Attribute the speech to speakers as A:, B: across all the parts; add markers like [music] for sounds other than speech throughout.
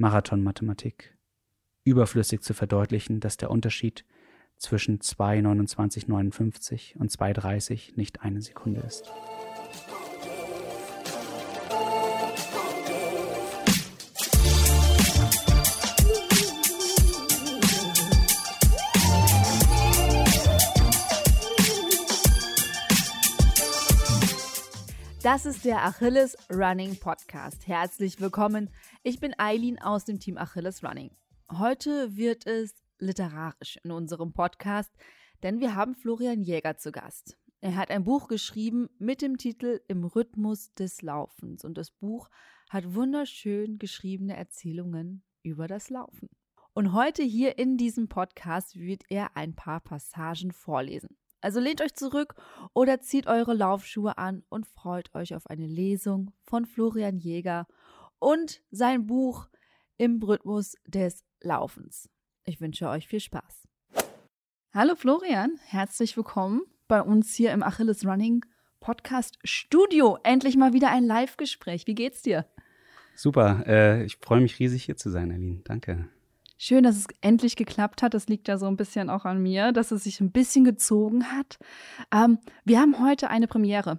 A: Marathonmathematik. Überflüssig zu verdeutlichen, dass der Unterschied zwischen 2,29,59 und 2,30 nicht eine Sekunde ist.
B: Das ist der Achilles Running Podcast. Herzlich willkommen. Ich bin Eileen aus dem Team Achilles Running. Heute wird es literarisch in unserem Podcast, denn wir haben Florian Jäger zu Gast. Er hat ein Buch geschrieben mit dem Titel Im Rhythmus des Laufens und das Buch hat wunderschön geschriebene Erzählungen über das Laufen. Und heute hier in diesem Podcast wird er ein paar Passagen vorlesen. Also lehnt euch zurück oder zieht eure Laufschuhe an und freut euch auf eine Lesung von Florian Jäger und sein Buch im Rhythmus des Laufens. Ich wünsche euch viel Spaß. Hallo Florian, herzlich willkommen bei uns hier im Achilles Running Podcast Studio. Endlich mal wieder ein Live-Gespräch. Wie geht's dir?
A: Super, äh, ich freue mich riesig hier zu sein, Aline. Danke.
B: Schön, dass es endlich geklappt hat. Das liegt ja so ein bisschen auch an mir, dass es sich ein bisschen gezogen hat. Ähm, wir haben heute eine Premiere.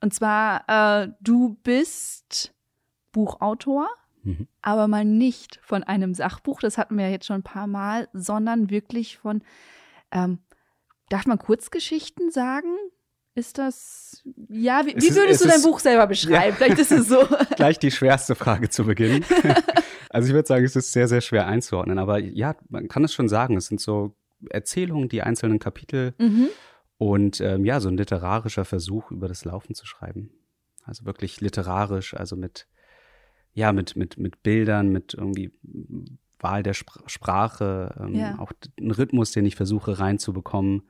B: Und zwar, äh, du bist Buchautor, mhm. aber mal nicht von einem Sachbuch, das hatten wir ja jetzt schon ein paar Mal, sondern wirklich von, ähm, darf man Kurzgeschichten sagen? Ist das, ja, wie, wie würdest ist, du dein Buch selber beschreiben? Ja. Vielleicht ist es so. [laughs]
A: Gleich die schwerste Frage zu Beginn. [laughs] Also ich würde sagen, es ist sehr, sehr schwer einzuordnen. Aber ja, man kann es schon sagen. Es sind so Erzählungen, die einzelnen Kapitel mhm. und ähm, ja, so ein literarischer Versuch, über das Laufen zu schreiben. Also wirklich literarisch, also mit, ja, mit, mit, mit Bildern, mit irgendwie Wahl der Spr Sprache, ähm, ja. auch ein Rhythmus, den ich versuche reinzubekommen.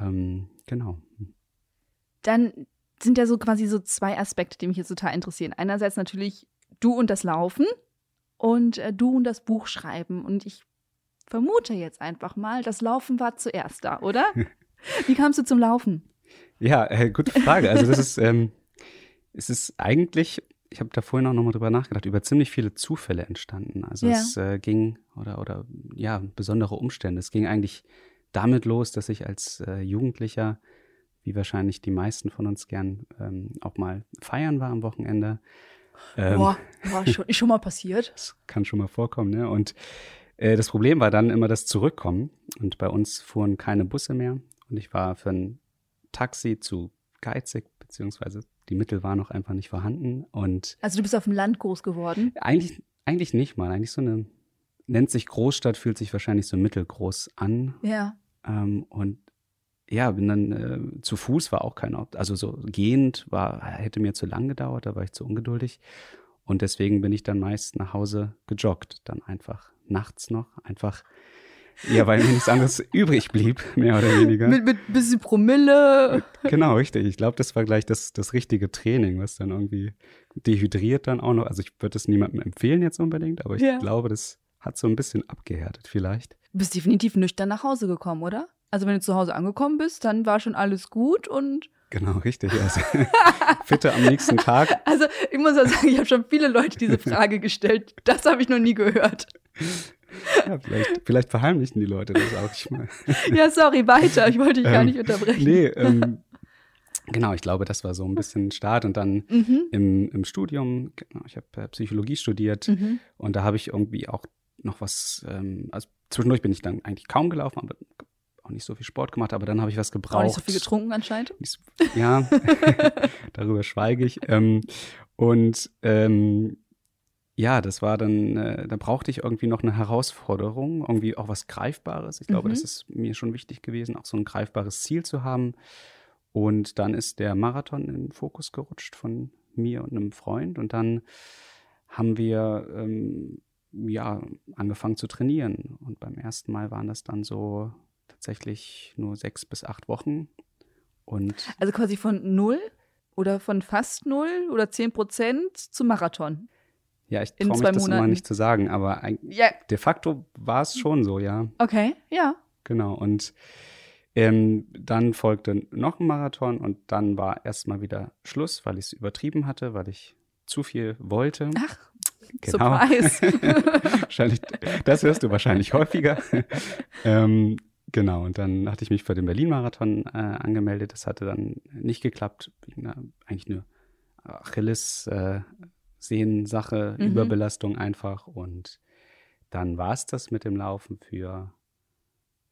A: Ähm, genau.
B: Dann sind ja so quasi so zwei Aspekte, die mich jetzt total interessieren. Einerseits natürlich du und das Laufen, und äh, du und das Buch schreiben. Und ich vermute jetzt einfach mal, das Laufen war zuerst da, oder? [laughs] Wie kamst du zum Laufen?
A: Ja, äh, gute Frage. Also das ist, [laughs] ähm, es ist eigentlich, ich habe da vorhin auch nochmal drüber nachgedacht, über ziemlich viele Zufälle entstanden. Also ja. es äh, ging, oder, oder ja, besondere Umstände. Es ging eigentlich damit los, dass ich als äh, Jugendlicher, wie wahrscheinlich die meisten von uns gern ähm, auch mal feiern war am Wochenende,
B: ähm, Boah, war schon, ist schon mal passiert. [laughs]
A: Das kann schon mal vorkommen, ne? Und äh, das Problem war dann immer das Zurückkommen. Und bei uns fuhren keine Busse mehr. Und ich war für ein Taxi zu geizig, beziehungsweise die Mittel waren noch einfach nicht vorhanden. Und
B: also du bist auf dem Land groß geworden?
A: Eigentlich, eigentlich nicht mal. Eigentlich so eine, nennt sich Großstadt, fühlt sich wahrscheinlich so mittelgroß an.
B: Ja.
A: Ähm, und ja, bin dann äh, zu Fuß war auch kein Option. Also so gehend war, hätte mir zu lang gedauert, da war ich zu ungeduldig. Und deswegen bin ich dann meist nach Hause gejoggt, dann einfach nachts noch, einfach, ja, weil mir nichts anderes übrig blieb, mehr oder weniger.
B: Mit, mit bisschen Promille.
A: Genau, richtig. Ich glaube, das war gleich das, das richtige Training, was dann irgendwie dehydriert dann auch noch. Also ich würde es niemandem empfehlen jetzt unbedingt, aber ich ja. glaube, das hat so ein bisschen abgehärtet vielleicht.
B: Du bist definitiv nüchtern nach Hause gekommen, oder? Also wenn du zu Hause angekommen bist, dann war schon alles gut und
A: Genau, richtig. Also, [laughs] fitte am nächsten Tag.
B: Also ich muss ja sagen, ich habe schon viele Leute diese Frage gestellt. Das habe ich noch nie gehört.
A: Ja, vielleicht, vielleicht verheimlichen die Leute das auch nicht mal. [laughs]
B: Ja, sorry, weiter. Ich wollte dich ähm, gar nicht unterbrechen.
A: Nee, [laughs] ähm, genau, ich glaube, das war so ein bisschen Start. Und dann mhm. im, im Studium, genau, ich habe äh, Psychologie studiert mhm. und da habe ich irgendwie auch noch was, ähm, also zwischendurch bin ich dann eigentlich kaum gelaufen, aber auch nicht so viel Sport gemacht, aber dann habe ich was gebraucht. Auch nicht
B: so viel getrunken anscheinend?
A: Ja, [laughs] darüber schweige ich. Ähm, und ähm, ja, das war dann, äh, da brauchte ich irgendwie noch eine Herausforderung, irgendwie auch was Greifbares. Ich glaube, mhm. das ist mir schon wichtig gewesen, auch so ein greifbares Ziel zu haben. Und dann ist der Marathon in den Fokus gerutscht von mir und einem Freund. Und dann haben wir ähm, ja angefangen zu trainieren. Und beim ersten Mal waren das dann so tatsächlich nur sechs bis acht Wochen. Und
B: also quasi von null oder von fast null oder zehn Prozent zum Marathon.
A: Ja, ich traue mich das Monaten. immer nicht zu sagen, aber ja. de facto war es schon so, ja.
B: Okay, ja.
A: Genau, und ähm, dann folgte noch ein Marathon und dann war erstmal wieder Schluss, weil ich es übertrieben hatte, weil ich zu viel wollte.
B: Ach, genau. Surprise. [laughs]
A: wahrscheinlich, das hörst du wahrscheinlich häufiger. [laughs] ähm, genau, und dann hatte ich mich für den Berlin-Marathon äh, angemeldet. Das hatte dann nicht geklappt. Na, eigentlich eine Achilles-Sehnensache, äh, mhm. Überbelastung einfach. Und dann war es das mit dem Laufen für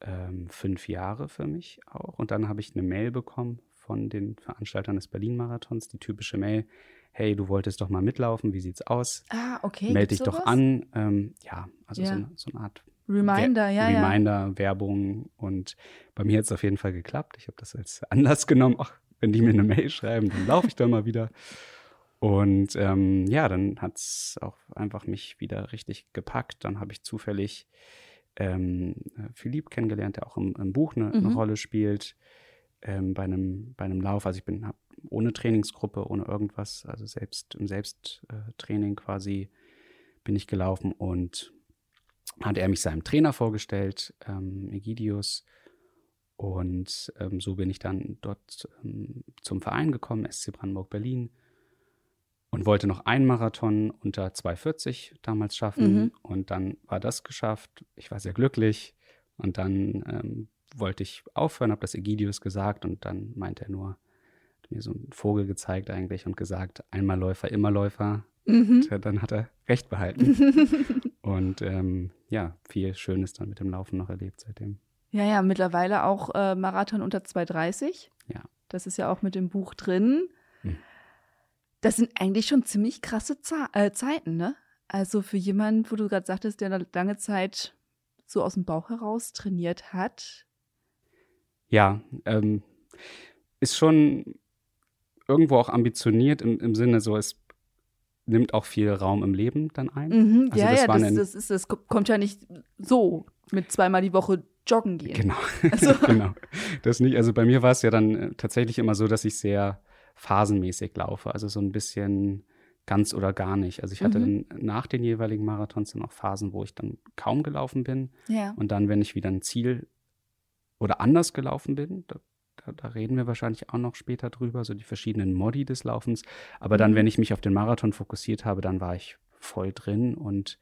A: ähm, fünf Jahre für mich auch. Und dann habe ich eine Mail bekommen von den Veranstaltern des Berlin-Marathons, die typische Mail, hey, du wolltest doch mal mitlaufen, wie sieht's aus?
B: Ah, okay.
A: Meld dich doch an. Ähm, ja, also ja. So, so, eine Art
B: Reminder, Wer ja,
A: Reminder, ja. Werbung. Und bei mir hat es auf jeden Fall geklappt. Ich habe das als [laughs] Anlass genommen. Ach, wenn die mir eine Mail schreiben, dann laufe ich da mal wieder. Und ähm, ja, dann hat es auch einfach mich wieder richtig gepackt. Dann habe ich zufällig ähm, Philipp kennengelernt, der auch im, im Buch eine, mhm. eine, Rolle spielt. Ähm, bei, einem, bei einem Lauf. Also ich bin ohne Trainingsgruppe, ohne irgendwas, also selbst im Selbsttraining quasi bin ich gelaufen und hat er mich seinem Trainer vorgestellt, ähm, Egidius. Und ähm, so bin ich dann dort ähm, zum Verein gekommen, SC Brandenburg Berlin und wollte noch einen Marathon unter 2,40 damals schaffen. Mhm. Und dann war das geschafft. Ich war sehr glücklich. Und dann ähm, wollte ich aufhören, habe das Egidius gesagt und dann meinte er nur, hat mir so einen Vogel gezeigt eigentlich und gesagt, einmal Läufer, immer Läufer. Mhm. Und dann hat er recht behalten. [laughs] und ähm, ja, viel Schönes dann mit dem Laufen noch erlebt seitdem.
B: Ja, ja, mittlerweile auch äh, Marathon unter 2,30.
A: Ja.
B: Das ist ja auch mit dem Buch drin. Hm. Das sind eigentlich schon ziemlich krasse Ze äh, Zeiten, ne? Also für jemanden, wo du gerade sagtest, der eine lange Zeit so aus dem Bauch heraus trainiert hat.
A: Ja, ähm, ist schon irgendwo auch ambitioniert im, im Sinne so, es nimmt auch viel Raum im Leben dann ein.
B: Mhm, also ja, das ja, das, das, ist, das kommt ja nicht so mit zweimal die Woche joggen gehen.
A: Genau, [laughs] also. genau. Das nicht, also bei mir war es ja dann äh, tatsächlich immer so, dass ich sehr phasenmäßig laufe, also so ein bisschen ganz oder gar nicht. Also ich hatte mhm. dann nach den jeweiligen Marathons dann auch Phasen, wo ich dann kaum gelaufen bin.
B: Ja.
A: Und dann, wenn ich wieder ein Ziel oder anders gelaufen bin, da, da, da, reden wir wahrscheinlich auch noch später drüber, so die verschiedenen Modi des Laufens. Aber dann, mhm. wenn ich mich auf den Marathon fokussiert habe, dann war ich voll drin. Und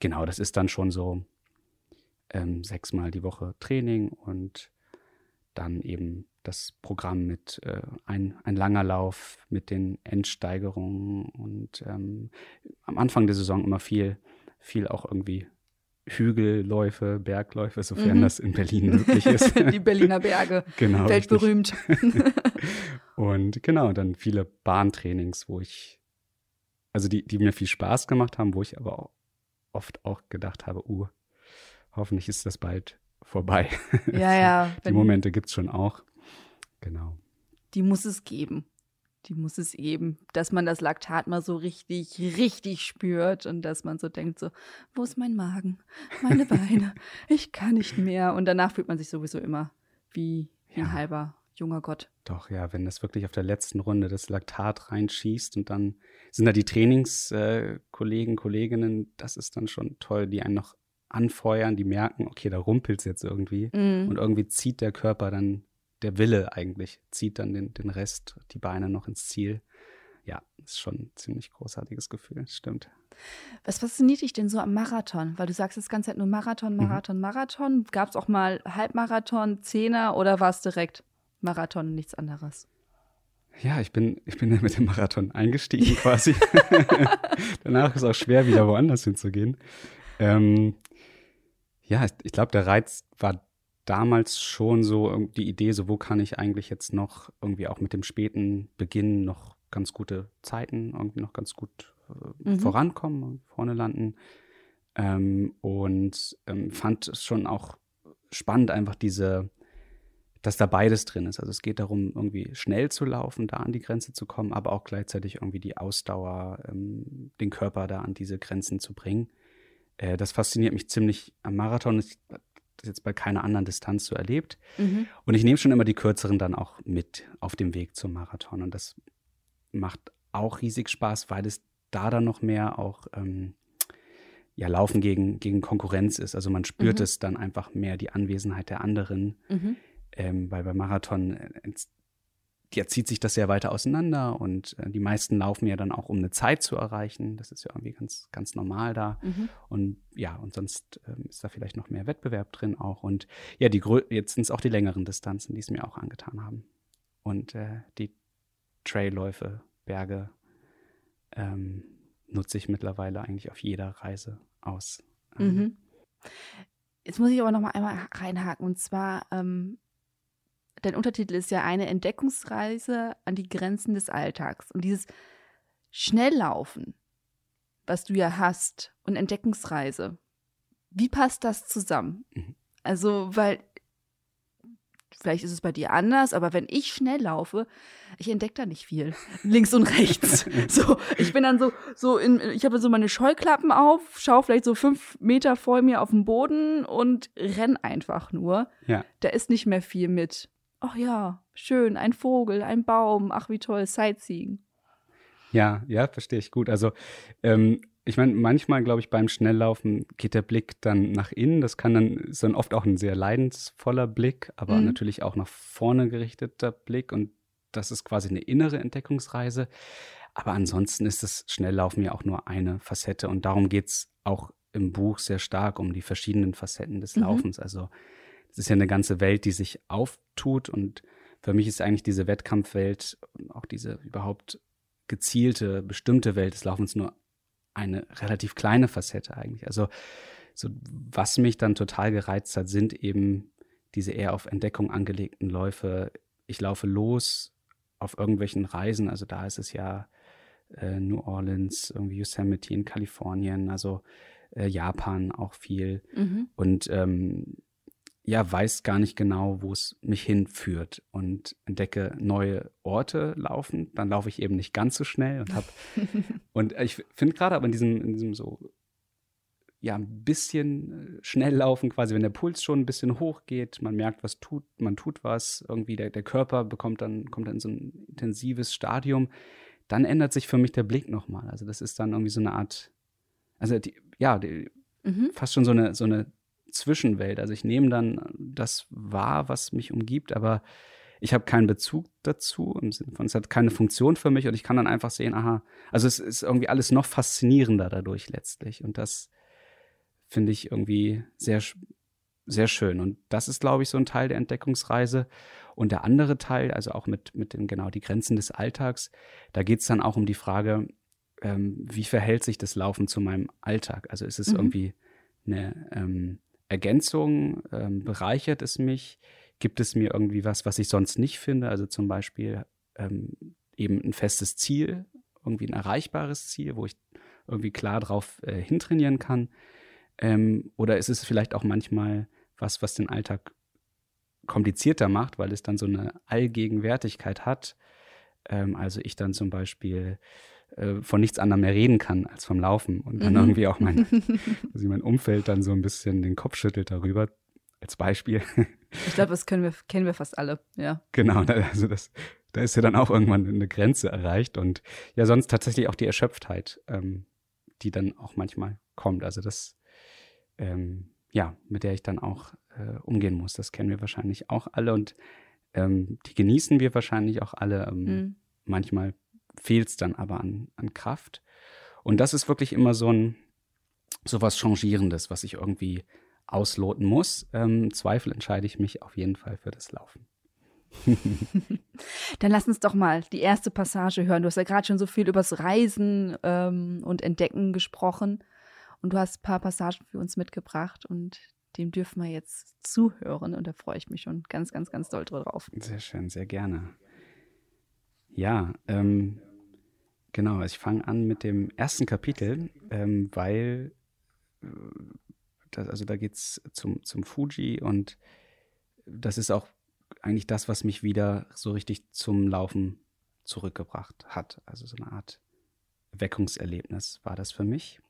A: genau, das ist dann schon so ähm, sechsmal die Woche Training und dann eben das Programm mit äh, ein, ein langer Lauf mit den Endsteigerungen und ähm, am Anfang der Saison immer viel, viel auch irgendwie Hügelläufe, Bergläufe, sofern mhm. das in Berlin möglich [laughs] ist.
B: Die Berliner Berge, [laughs]
A: genau,
B: weltberühmt. [laughs]
A: und genau, dann viele Bahntrainings, wo ich, also die, die mir viel Spaß gemacht haben, wo ich aber auch oft auch gedacht habe, uh, hoffentlich ist das bald vorbei.
B: Ja, ja.
A: die Momente gibt es schon auch. Genau.
B: Die muss es geben. Die muss es geben, dass man das Laktat mal so richtig, richtig spürt und dass man so denkt, so, wo ist mein Magen, meine [laughs] Beine, ich kann nicht mehr. Und danach fühlt man sich sowieso immer wie, wie ja. ein halber junger Gott.
A: Doch, ja, wenn das wirklich auf der letzten Runde das Laktat reinschießt und dann sind da die Trainingskollegen, äh, Kolleginnen, das ist dann schon toll, die einen noch anfeuern, die merken, okay, da rumpelt es jetzt irgendwie mm. und irgendwie zieht der Körper dann, der Wille eigentlich, zieht dann den, den Rest, die Beine noch ins Ziel. Ja, ist schon ein ziemlich großartiges Gefühl, stimmt.
B: Was fasziniert dich denn so am Marathon? Weil du sagst das ganze Zeit nur Marathon. Marathon, mhm. Marathon. Gab es auch mal Halbmarathon, Zehner oder war es direkt Marathon und nichts anderes?
A: Ja, ich bin, ich bin [laughs] mit dem Marathon eingestiegen quasi. [laughs] Danach ist es auch schwer, wieder woanders hinzugehen. Ähm, ja, ich glaube, der Reiz war damals schon so die Idee, so wo kann ich eigentlich jetzt noch irgendwie auch mit dem späten Beginn noch ganz gute Zeiten irgendwie noch ganz gut äh, mhm. vorankommen und vorne landen. Ähm, und ähm, fand es schon auch spannend, einfach diese, dass da beides drin ist. Also es geht darum, irgendwie schnell zu laufen, da an die Grenze zu kommen, aber auch gleichzeitig irgendwie die Ausdauer, ähm, den Körper da an diese Grenzen zu bringen. Äh, das fasziniert mich ziemlich am Marathon. Ich das jetzt bei keiner anderen Distanz so erlebt. Mhm. Und ich nehme schon immer die kürzeren dann auch mit auf dem Weg zum Marathon. Und das macht auch riesig Spaß, weil es da dann noch mehr auch ähm, ja, Laufen gegen, gegen Konkurrenz ist. Also man spürt mhm. es dann einfach mehr, die Anwesenheit der anderen. Mhm. Ähm, weil beim Marathon, ja, zieht sich das ja weiter auseinander und äh, die meisten laufen ja dann auch, um eine Zeit zu erreichen. Das ist ja irgendwie ganz, ganz normal da. Mhm. Und ja, und sonst ähm, ist da vielleicht noch mehr Wettbewerb drin auch. Und ja, die jetzt sind es auch die längeren Distanzen, die es mir auch angetan haben. Und äh, die Trailläufe, Berge ähm, nutze ich mittlerweile eigentlich auf jeder Reise aus. Ähm,
B: mhm. Jetzt muss ich aber noch mal einmal reinhaken und zwar ähm, dein Untertitel ist ja eine Entdeckungsreise an die Grenzen des Alltags. Und dieses Schnelllaufen, was du ja hast, und Entdeckungsreise, wie passt das zusammen? Mhm. Also, weil vielleicht ist es bei dir anders, aber wenn ich schnell laufe, ich entdecke da nicht viel. [laughs] Links und rechts. so, ich bin dann so, so in, ich habe so meine Scheuklappen auf, schaue vielleicht so fünf Meter vor mir auf den Boden und renn einfach nur.
A: Ja.
B: Da ist nicht mehr viel mit ach ja, schön, ein Vogel, ein Baum, ach wie toll, Sightseeing.
A: Ja, ja, verstehe ich gut. Also ähm, ich meine, manchmal, glaube ich, beim Schnelllaufen geht der Blick dann nach innen. Das kann dann, ist dann oft auch ein sehr leidensvoller Blick, aber mhm. natürlich auch nach vorne gerichteter Blick. Und das ist quasi eine innere Entdeckungsreise. Aber ansonsten ist das Schnelllaufen ja auch nur eine Facette. Und darum geht es auch im Buch sehr stark um die verschiedenen Facetten des mhm. Laufens. Also es ist ja eine ganze Welt, die sich auftut und für mich ist eigentlich diese Wettkampfwelt und auch diese überhaupt gezielte, bestimmte Welt des Laufens nur eine relativ kleine Facette eigentlich. Also so, was mich dann total gereizt hat, sind eben diese eher auf Entdeckung angelegten Läufe. Ich laufe los auf irgendwelchen Reisen, also da ist es ja äh, New Orleans, irgendwie Yosemite in Kalifornien, also äh, Japan auch viel. Mhm. Und ähm, ja, weiß gar nicht genau, wo es mich hinführt und entdecke neue Orte laufen. Dann laufe ich eben nicht ganz so schnell und habe [laughs] und ich finde gerade aber in diesem, in diesem so ja, ein bisschen äh, schnell laufen, quasi, wenn der Puls schon ein bisschen hoch geht, man merkt, was tut, man tut was, irgendwie der, der Körper bekommt dann, kommt dann in so ein intensives Stadium, dann ändert sich für mich der Blick nochmal. Also das ist dann irgendwie so eine Art, also die, ja, die, mhm. fast schon so eine, so eine Zwischenwelt. Also ich nehme dann das wahr, was mich umgibt, aber ich habe keinen Bezug dazu im Sinne von, es hat keine Funktion für mich und ich kann dann einfach sehen, aha, also es ist irgendwie alles noch faszinierender dadurch letztlich und das finde ich irgendwie sehr, sehr schön und das ist, glaube ich, so ein Teil der Entdeckungsreise und der andere Teil, also auch mit, mit den, genau, die Grenzen des Alltags, da geht es dann auch um die Frage, ähm, wie verhält sich das Laufen zu meinem Alltag? Also ist es mhm. irgendwie eine, ähm, Ergänzung? Ähm, bereichert es mich? Gibt es mir irgendwie was, was ich sonst nicht finde? Also zum Beispiel ähm, eben ein festes Ziel, irgendwie ein erreichbares Ziel, wo ich irgendwie klar drauf äh, hintrainieren kann? Ähm, oder ist es vielleicht auch manchmal was, was den Alltag komplizierter macht, weil es dann so eine Allgegenwärtigkeit hat? Ähm, also ich dann zum Beispiel äh, von nichts anderem mehr reden kann als vom Laufen und dann mhm. irgendwie auch mein, [laughs] also mein Umfeld dann so ein bisschen den Kopf schüttelt darüber, als Beispiel.
B: Ich glaube, das können wir, kennen wir fast alle, ja.
A: Genau, also das, da ist ja dann auch irgendwann eine Grenze erreicht und ja, sonst tatsächlich auch die Erschöpftheit, ähm, die dann auch manchmal kommt. Also das, ähm, ja, mit der ich dann auch äh, umgehen muss. Das kennen wir wahrscheinlich auch alle und ähm, die genießen wir wahrscheinlich auch alle. Ähm, mhm. Manchmal fehlt es dann aber an, an Kraft. Und das ist wirklich immer so ein so was Changierendes, was ich irgendwie ausloten muss. Ähm, Zweifel entscheide ich mich auf jeden Fall für das Laufen. [laughs]
B: Dann lass uns doch mal die erste Passage hören. Du hast ja gerade schon so viel übers Reisen ähm, und Entdecken gesprochen. Und du hast ein paar Passagen für uns mitgebracht und dem dürfen wir jetzt zuhören. Und da freue ich mich schon ganz, ganz, ganz doll drauf.
A: Sehr schön, sehr gerne. Ja, ähm, genau. Ich fange an mit dem ersten Kapitel, ähm, weil äh, das, also da geht es zum, zum Fuji und das ist auch eigentlich das, was mich wieder so richtig zum Laufen zurückgebracht hat. Also so eine Art Weckungserlebnis war das für mich.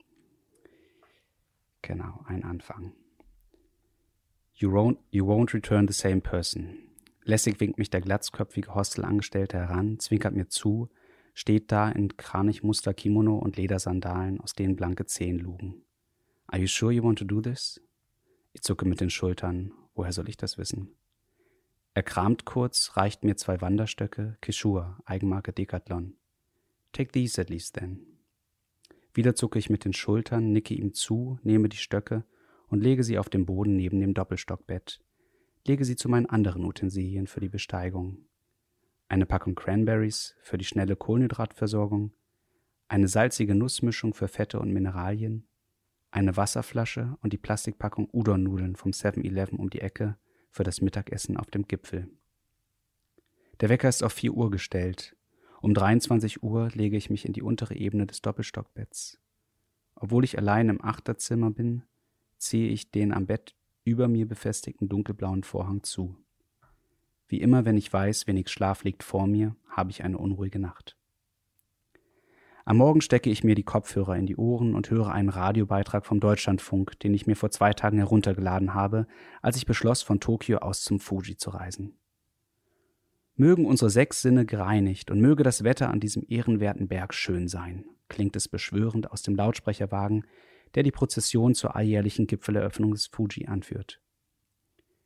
A: Genau, ein Anfang. You won't, you won't return the same person. Lässig winkt mich der glatzköpfige Hostelangestellte heran, zwinkert mir zu, steht da in Kranichmuster Kimono und Ledersandalen, aus denen blanke Zehen lugen. Are you sure you want to do this? Ich zucke mit den Schultern. Woher soll ich das wissen? Er kramt kurz, reicht mir zwei Wanderstöcke, Kishua, Eigenmarke Decathlon. Take these at least then. Wieder zucke ich mit den Schultern, nicke ihm zu, nehme die Stöcke und lege sie auf den Boden neben dem Doppelstockbett. Lege sie zu meinen anderen Utensilien für die Besteigung. Eine Packung Cranberries für die schnelle Kohlenhydratversorgung, eine salzige Nussmischung für Fette und Mineralien, eine Wasserflasche und die Plastikpackung Udon-Nudeln vom 7-Eleven um die Ecke für das Mittagessen auf dem Gipfel. Der Wecker ist auf 4 Uhr gestellt. Um 23 Uhr lege ich mich in die untere Ebene des Doppelstockbetts. Obwohl ich allein im Achterzimmer bin, ziehe ich den am Bett über mir befestigten dunkelblauen Vorhang zu. Wie immer, wenn ich weiß, wenig Schlaf liegt vor mir, habe ich eine unruhige Nacht. Am Morgen stecke ich mir die Kopfhörer in die Ohren und höre einen Radiobeitrag vom Deutschlandfunk, den ich mir vor zwei Tagen heruntergeladen habe, als ich beschloss, von Tokio aus zum Fuji zu reisen. Mögen unsere sechs Sinne gereinigt und möge das Wetter an diesem ehrenwerten Berg schön sein, klingt es beschwörend aus dem Lautsprecherwagen, der die Prozession zur alljährlichen Gipfeleröffnung des Fuji anführt.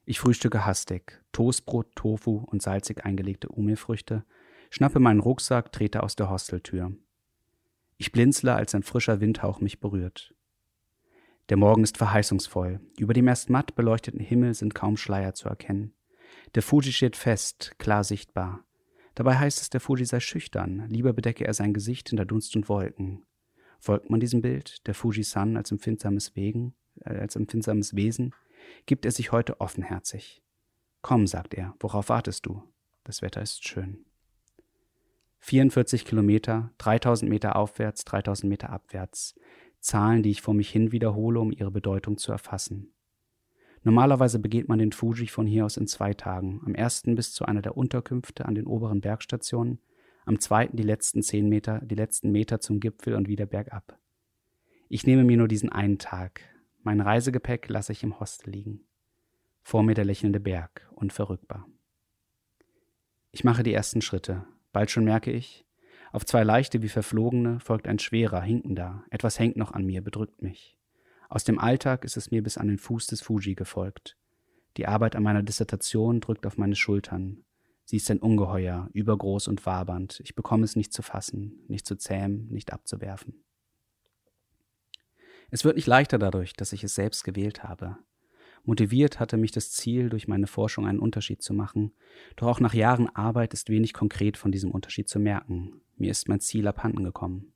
A: Ich frühstücke hastig, Toastbrot, Tofu und salzig eingelegte Umifrüchte, schnappe meinen Rucksack, trete aus der Hosteltür. Ich blinzle, als ein frischer Windhauch mich berührt. Der Morgen ist verheißungsvoll. Über dem erst matt beleuchteten Himmel sind kaum Schleier zu erkennen. Der Fuji steht fest, klar sichtbar. Dabei heißt es, der Fuji sei schüchtern, lieber bedecke er sein Gesicht hinter Dunst und Wolken. Folgt man diesem Bild, der Fuji-San als empfindsames, Wegen, äh, als empfindsames Wesen, gibt er sich heute offenherzig. Komm, sagt er, worauf wartest du? Das Wetter ist schön. 44 Kilometer, 3000 Meter aufwärts, 3000 Meter abwärts. Zahlen, die ich vor mich hin wiederhole, um ihre Bedeutung zu erfassen. Normalerweise begeht man den Fuji von hier aus in zwei Tagen. Am ersten bis zu einer der Unterkünfte an den oberen Bergstationen, am zweiten die letzten zehn Meter, die letzten Meter zum Gipfel und wieder bergab. Ich nehme mir nur diesen einen Tag. Mein Reisegepäck lasse ich im Hostel liegen. Vor mir der lächelnde Berg, unverrückbar. Ich mache die ersten Schritte, Bald schon merke ich, auf zwei leichte wie verflogene folgt ein schwerer, hinkender. Etwas hängt noch an mir, bedrückt mich. Aus dem Alltag ist es mir bis an den Fuß des Fuji gefolgt. Die Arbeit an meiner Dissertation drückt auf meine Schultern. Sie ist ein Ungeheuer, übergroß und wabernd. Ich bekomme es nicht zu fassen, nicht zu zähmen, nicht abzuwerfen. Es wird nicht leichter dadurch, dass ich es selbst gewählt habe. Motiviert hatte mich das Ziel, durch meine Forschung einen Unterschied zu machen. Doch auch nach Jahren Arbeit ist wenig konkret von diesem Unterschied zu merken. Mir ist mein Ziel abhanden gekommen.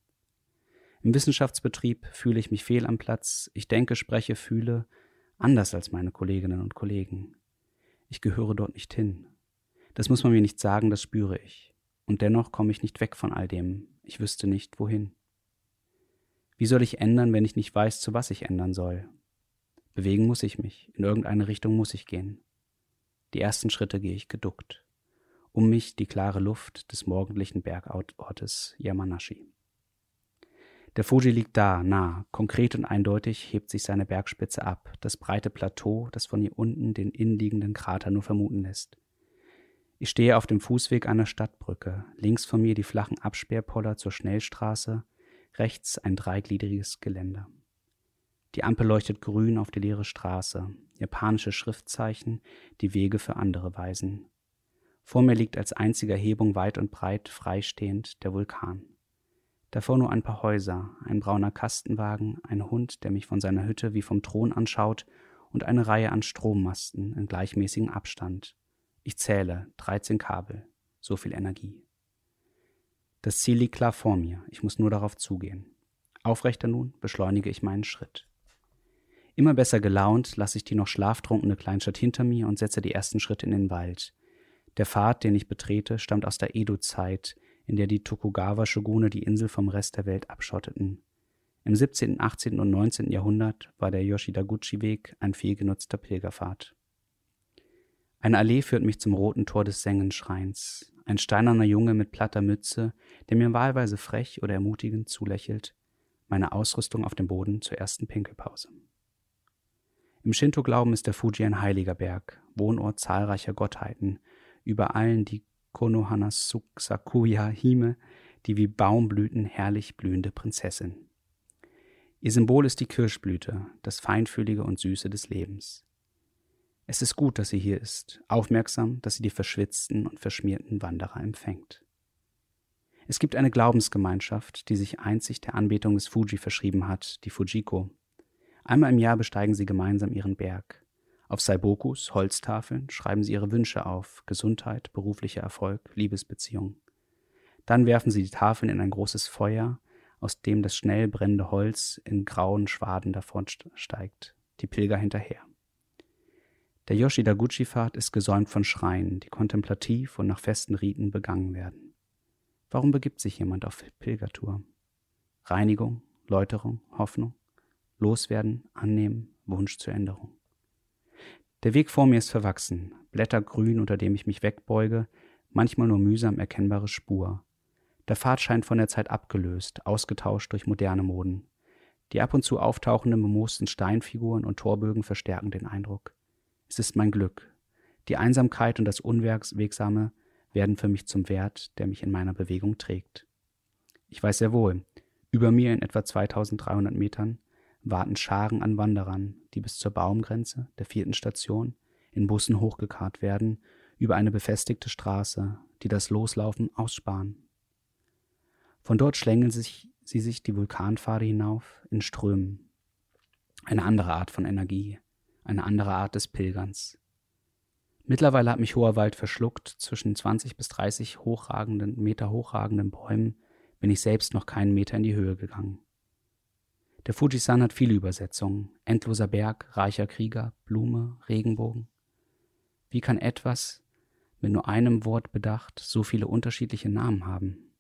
A: Im Wissenschaftsbetrieb fühle ich mich fehl am Platz. Ich denke, spreche, fühle anders als meine Kolleginnen und Kollegen. Ich gehöre dort nicht hin. Das muss man mir nicht sagen, das spüre ich. Und dennoch komme ich nicht weg von all dem. Ich wüsste nicht, wohin. Wie soll ich ändern, wenn ich nicht weiß, zu was ich ändern soll? Bewegen muss ich mich, in irgendeine Richtung muss ich gehen. Die ersten Schritte gehe ich geduckt. Um mich die klare Luft des morgendlichen Bergortes Yamanashi. Der Fuji liegt da, nah, konkret und eindeutig hebt sich seine Bergspitze ab, das breite Plateau, das von hier unten den innenliegenden Krater nur vermuten lässt. Ich stehe auf dem Fußweg einer Stadtbrücke, links von mir die flachen Absperrpoller zur Schnellstraße, rechts ein dreigliedriges Geländer. Die Ampel leuchtet grün auf die leere Straße, japanische Schriftzeichen, die Wege für andere weisen. Vor mir liegt als einzige Erhebung weit und breit freistehend der Vulkan. Davor nur ein paar Häuser, ein brauner Kastenwagen, ein Hund, der mich von seiner Hütte wie vom Thron anschaut, und eine Reihe an Strommasten in gleichmäßigem Abstand. Ich zähle 13 Kabel, so viel Energie. Das Ziel liegt klar vor mir, ich muss nur darauf zugehen. Aufrechter nun beschleunige ich meinen Schritt. Immer besser gelaunt lasse ich die noch schlaftrunkene Kleinstadt hinter mir und setze die ersten Schritte in den Wald. Der Pfad, den ich betrete, stammt aus der Edo-Zeit, in der die Tokugawa-Shogune die Insel vom Rest der Welt abschotteten. Im 17., 18. und 19. Jahrhundert war der Yoshidaguchi-Weg ein viel genutzter Pilgerpfad. Eine Allee führt mich zum roten Tor des Sengenschreins. Ein steinerner Junge mit platter Mütze, der mir wahlweise frech oder ermutigend zulächelt. Meine Ausrüstung auf dem Boden zur ersten Pinkelpause. Im Shinto-Glauben ist der Fuji ein heiliger Berg, Wohnort zahlreicher Gottheiten, über allen die Konohana Sakuya Hime, die wie Baumblüten herrlich blühende Prinzessin. Ihr Symbol ist die Kirschblüte, das Feinfühlige und Süße des Lebens. Es ist gut, dass sie hier ist, aufmerksam, dass sie die verschwitzten und verschmierten Wanderer empfängt. Es gibt eine Glaubensgemeinschaft, die sich einzig der Anbetung des Fuji verschrieben hat, die Fujiko. Einmal im Jahr besteigen sie gemeinsam ihren Berg. Auf Saibokus, Holztafeln, schreiben sie ihre Wünsche auf: Gesundheit, beruflicher Erfolg, Liebesbeziehungen. Dann werfen sie die Tafeln in ein großes Feuer, aus dem das schnell brennende Holz in grauen Schwaden davonsteigt, die Pilger hinterher. Der Yoshida-Guchi-Pfad ist gesäumt von Schreien, die kontemplativ und nach festen Riten begangen werden. Warum begibt sich jemand auf Pilgertour? Reinigung, Läuterung, Hoffnung, Loswerden, Annehmen, Wunsch zur Änderung. Der Weg vor mir ist verwachsen, Blättergrün, unter dem ich mich wegbeuge, manchmal nur mühsam erkennbare Spur. Der Pfad scheint von der Zeit abgelöst, ausgetauscht durch moderne Moden. Die ab und zu auftauchenden bemoosten Steinfiguren und Torbögen verstärken den Eindruck. Es ist mein Glück. Die Einsamkeit und das Unwegsame werden für mich zum Wert, der mich in meiner Bewegung trägt. Ich weiß sehr wohl, über mir in etwa 2300 Metern warten Scharen an Wanderern, die bis zur Baumgrenze der vierten Station in Bussen hochgekarrt werden, über eine befestigte Straße, die das Loslaufen aussparen. Von dort schlängeln sich, sie sich die Vulkanpfade hinauf in Strömen. Eine andere Art von Energie, eine andere Art des Pilgerns. Mittlerweile hat mich hoher Wald verschluckt. Zwischen 20 bis 30 hochragenden, Meter hochragenden Bäumen bin ich selbst noch keinen Meter in die Höhe gegangen. Der Fujisan hat viele Übersetzungen. Endloser Berg, reicher Krieger, Blume, Regenbogen. Wie kann etwas mit nur einem Wort bedacht so viele unterschiedliche Namen haben?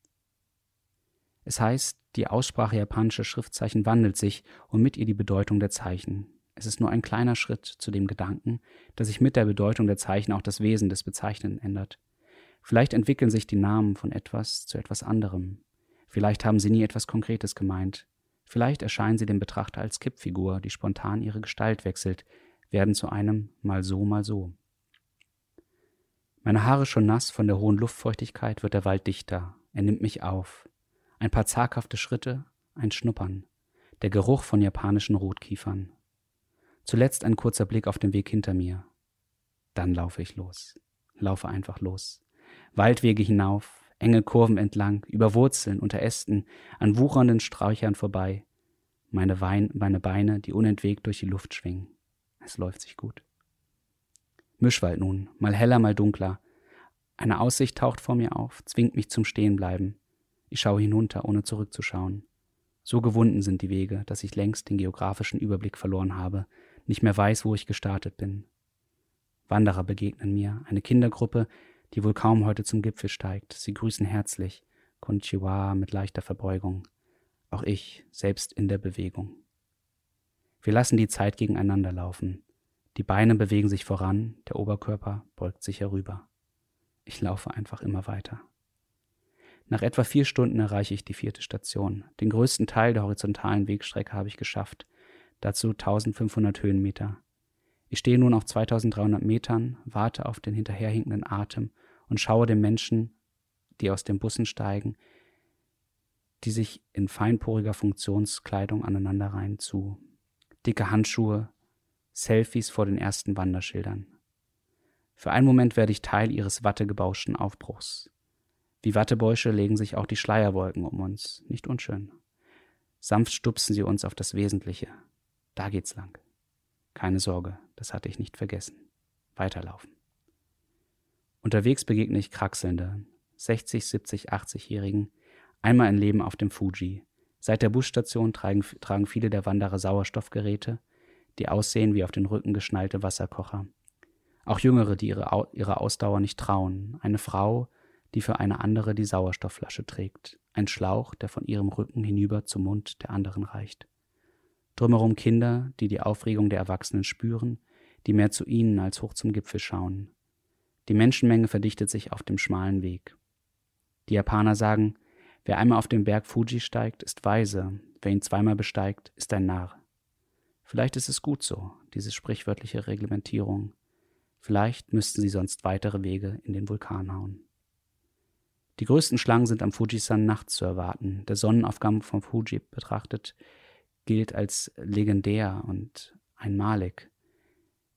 A: Es heißt, die Aussprache japanischer Schriftzeichen wandelt sich und mit ihr die Bedeutung der Zeichen. Es ist nur ein kleiner Schritt zu dem Gedanken, dass sich mit der Bedeutung der Zeichen auch das Wesen des Bezeichnenden ändert. Vielleicht entwickeln sich die Namen von etwas zu etwas anderem. Vielleicht haben sie nie etwas Konkretes gemeint. Vielleicht erscheinen sie dem Betrachter als Kippfigur, die spontan ihre Gestalt wechselt, werden zu einem mal so, mal so. Meine Haare schon nass von der hohen Luftfeuchtigkeit wird der Wald dichter. Er nimmt mich auf. Ein paar zaghafte Schritte, ein Schnuppern. Der Geruch von japanischen Rotkiefern. Zuletzt ein kurzer Blick auf den Weg hinter mir. Dann laufe ich los. Laufe einfach los. Waldwege hinauf, enge Kurven entlang, über Wurzeln, unter Ästen, an wuchernden Sträuchern vorbei. Meine, Wein, meine Beine, die unentwegt durch die Luft schwingen. Es läuft sich gut. Mischwald nun, mal heller, mal dunkler. Eine Aussicht taucht vor mir auf, zwingt mich zum Stehenbleiben. Ich schaue hinunter, ohne zurückzuschauen. So gewunden sind die Wege, dass ich längst den geografischen Überblick verloren habe, nicht mehr weiß, wo ich gestartet bin. Wanderer begegnen mir, eine Kindergruppe, die wohl kaum heute zum Gipfel steigt. Sie grüßen herzlich, Konchiwa mit leichter Verbeugung. Auch ich, selbst in der Bewegung. Wir lassen die Zeit gegeneinander laufen. Die Beine bewegen sich voran, der Oberkörper beugt sich herüber. Ich laufe einfach immer weiter. Nach etwa vier Stunden erreiche ich die vierte Station. Den größten Teil der horizontalen Wegstrecke habe ich geschafft dazu 1500 Höhenmeter. Ich stehe nun auf 2300 Metern, warte auf den hinterherhinkenden Atem und schaue den Menschen, die aus den Bussen steigen, die sich in feinporiger Funktionskleidung aneinanderreihen, zu. Dicke Handschuhe, Selfies vor den ersten Wanderschildern. Für einen Moment werde ich Teil ihres wattegebauschten Aufbruchs. Wie Wattebäusche legen sich auch die Schleierwolken um uns, nicht unschön. Sanft stupsen sie uns auf das Wesentliche, da geht's lang. Keine Sorge, das hatte ich nicht vergessen. Weiterlaufen. Unterwegs begegne ich kraxelnde, 60, 70, 80-Jährigen, einmal ein Leben auf dem Fuji. Seit der Busstation tragen, tragen viele der Wanderer Sauerstoffgeräte, die aussehen wie auf den Rücken geschnallte Wasserkocher. Auch Jüngere, die ihre, ihre Ausdauer nicht trauen. Eine Frau, die für eine andere die Sauerstoffflasche trägt. Ein Schlauch, der von ihrem Rücken hinüber zum Mund der anderen reicht. Drumherum Kinder, die die Aufregung der Erwachsenen spüren, die mehr zu ihnen als hoch zum Gipfel schauen. Die Menschenmenge verdichtet sich auf dem schmalen Weg. Die Japaner sagen, wer einmal auf den Berg Fuji steigt, ist weise, wer ihn zweimal besteigt, ist ein Narr. Vielleicht ist es gut so, diese sprichwörtliche Reglementierung. Vielleicht müssten sie sonst weitere Wege in den Vulkan hauen. Die größten Schlangen sind am Fujisan nachts zu erwarten. Der Sonnenaufgang vom Fuji betrachtet gilt als legendär und einmalig.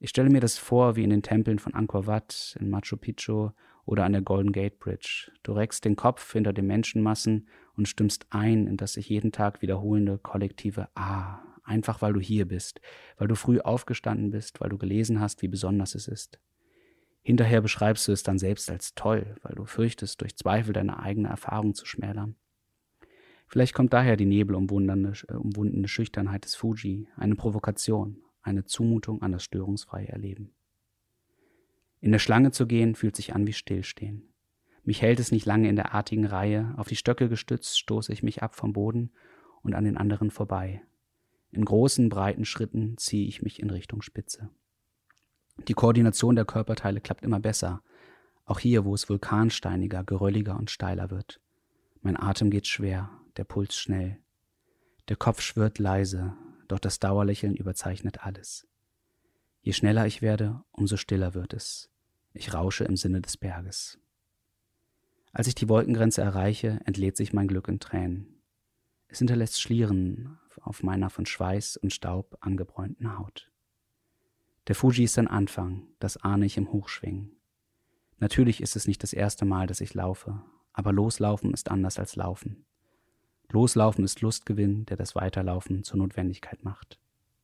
A: Ich stelle mir das vor wie in den Tempeln von Angkor Wat, in Machu Picchu oder an der Golden Gate Bridge. Du reckst den Kopf hinter den Menschenmassen und stimmst ein in das sich jeden Tag wiederholende kollektive Ah, einfach weil du hier bist, weil du früh aufgestanden bist, weil du gelesen hast, wie besonders es ist. Hinterher beschreibst du es dann selbst als toll, weil du fürchtest, durch Zweifel deine eigene Erfahrung zu schmälern. Vielleicht kommt daher die nebelumwundene Schüchternheit des Fuji, eine Provokation, eine Zumutung an das störungsfreie Erleben. In der Schlange zu gehen, fühlt sich an wie Stillstehen. Mich hält es nicht lange in der artigen Reihe, auf die Stöcke gestützt stoße ich mich ab vom Boden und an den anderen vorbei. In großen, breiten Schritten ziehe ich mich in Richtung Spitze. Die Koordination der Körperteile klappt immer besser, auch hier, wo es vulkansteiniger, gerölliger und steiler wird. Mein Atem geht schwer, der Puls schnell. Der Kopf schwirrt leise, doch das Dauerlächeln überzeichnet alles. Je schneller ich werde, umso stiller wird es. Ich rausche im Sinne des Berges. Als ich die Wolkengrenze erreiche, entlädt sich mein Glück in Tränen. Es hinterlässt Schlieren auf meiner von Schweiß und Staub angebräunten Haut. Der Fuji ist ein Anfang, das ahne ich im Hochschwingen. Natürlich ist es nicht das erste Mal, dass ich laufe, aber Loslaufen ist anders als Laufen. Loslaufen ist Lustgewinn, der das Weiterlaufen zur Notwendigkeit macht.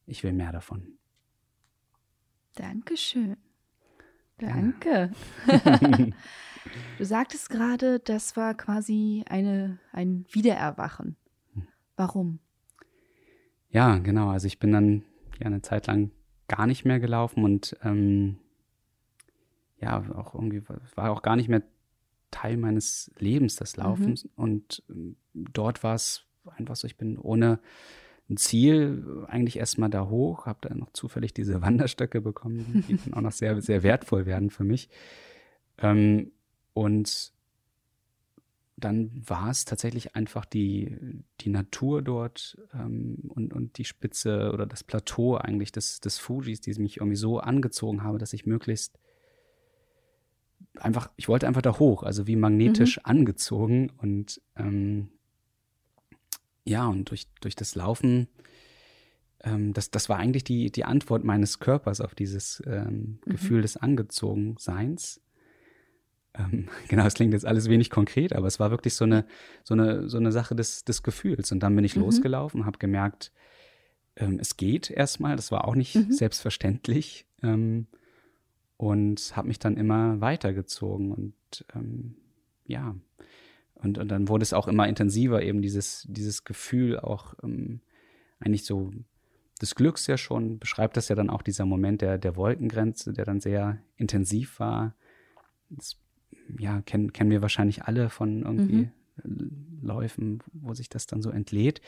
A: Ich will mehr davon.
B: Dankeschön. Danke. [laughs] du sagtest gerade, das war quasi eine, ein Wiedererwachen. Hm. Warum?
A: Ja, genau. Also ich bin dann ja eine Zeit lang gar nicht mehr gelaufen und ähm, ja, auch irgendwie war auch gar nicht mehr Teil meines Lebens, das Laufen. Mhm. Und ähm, dort war es einfach so, ich bin ohne ein Ziel eigentlich erstmal da hoch, habe dann noch zufällig diese [laughs] Wanderstöcke bekommen, die dann auch noch sehr, sehr wertvoll werden für mich. Ähm, und dann war es tatsächlich einfach die, die Natur dort ähm, und, und die Spitze oder das Plateau eigentlich des, des Fujis, die mich irgendwie so angezogen habe, dass ich möglichst einfach, ich wollte einfach da hoch, also wie magnetisch mhm. angezogen und ähm, ja, und durch, durch das Laufen, ähm, das, das war eigentlich die, die Antwort meines Körpers auf dieses ähm, mhm. Gefühl des Angezogenseins. Ähm, [laughs] genau, es klingt jetzt alles wenig konkret, aber es war wirklich so eine, so eine, so eine Sache des, des Gefühls. Und dann bin ich mhm. losgelaufen, habe gemerkt, ähm, es geht erstmal, das war auch nicht mhm. selbstverständlich. Ähm, und habe mich dann immer weitergezogen und ähm, ja, und, und dann wurde es auch immer intensiver, eben dieses, dieses Gefühl auch ähm, eigentlich so des Glücks ja schon, beschreibt das ja dann auch dieser Moment der, der Wolkengrenze, der dann sehr intensiv war. Das, ja, kennen, kennen wir wahrscheinlich alle von irgendwie mhm. Läufen, wo sich das dann so entlädt.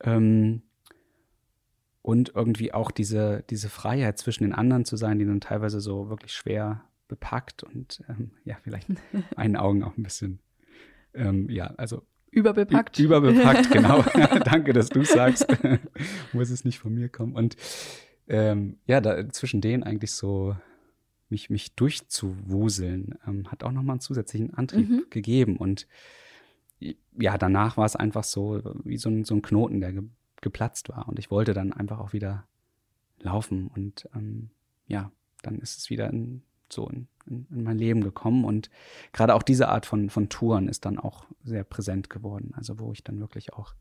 A: Ähm, und irgendwie auch diese, diese Freiheit zwischen den anderen zu sein, die dann teilweise so wirklich schwer bepackt und ähm, ja, vielleicht [laughs] meinen Augen auch ein bisschen ähm, ja, also
B: Überbepackt.
A: Überbepackt, genau. [laughs] Danke, dass du sagst. [laughs] Muss es nicht von mir kommen. Und ähm, ja, da zwischen denen eigentlich so mich, mich durchzuwuseln, ähm, hat auch nochmal einen zusätzlichen Antrieb mhm. gegeben. Und ja, danach war es einfach so wie so ein, so ein Knoten, der ge geplatzt war. Und ich wollte dann einfach auch wieder laufen. Und ähm, ja, dann ist es wieder in, so in, in, in, mein Leben gekommen. Und gerade auch diese Art von, von Touren ist dann auch sehr präsent geworden. Also wo ich dann wirklich auch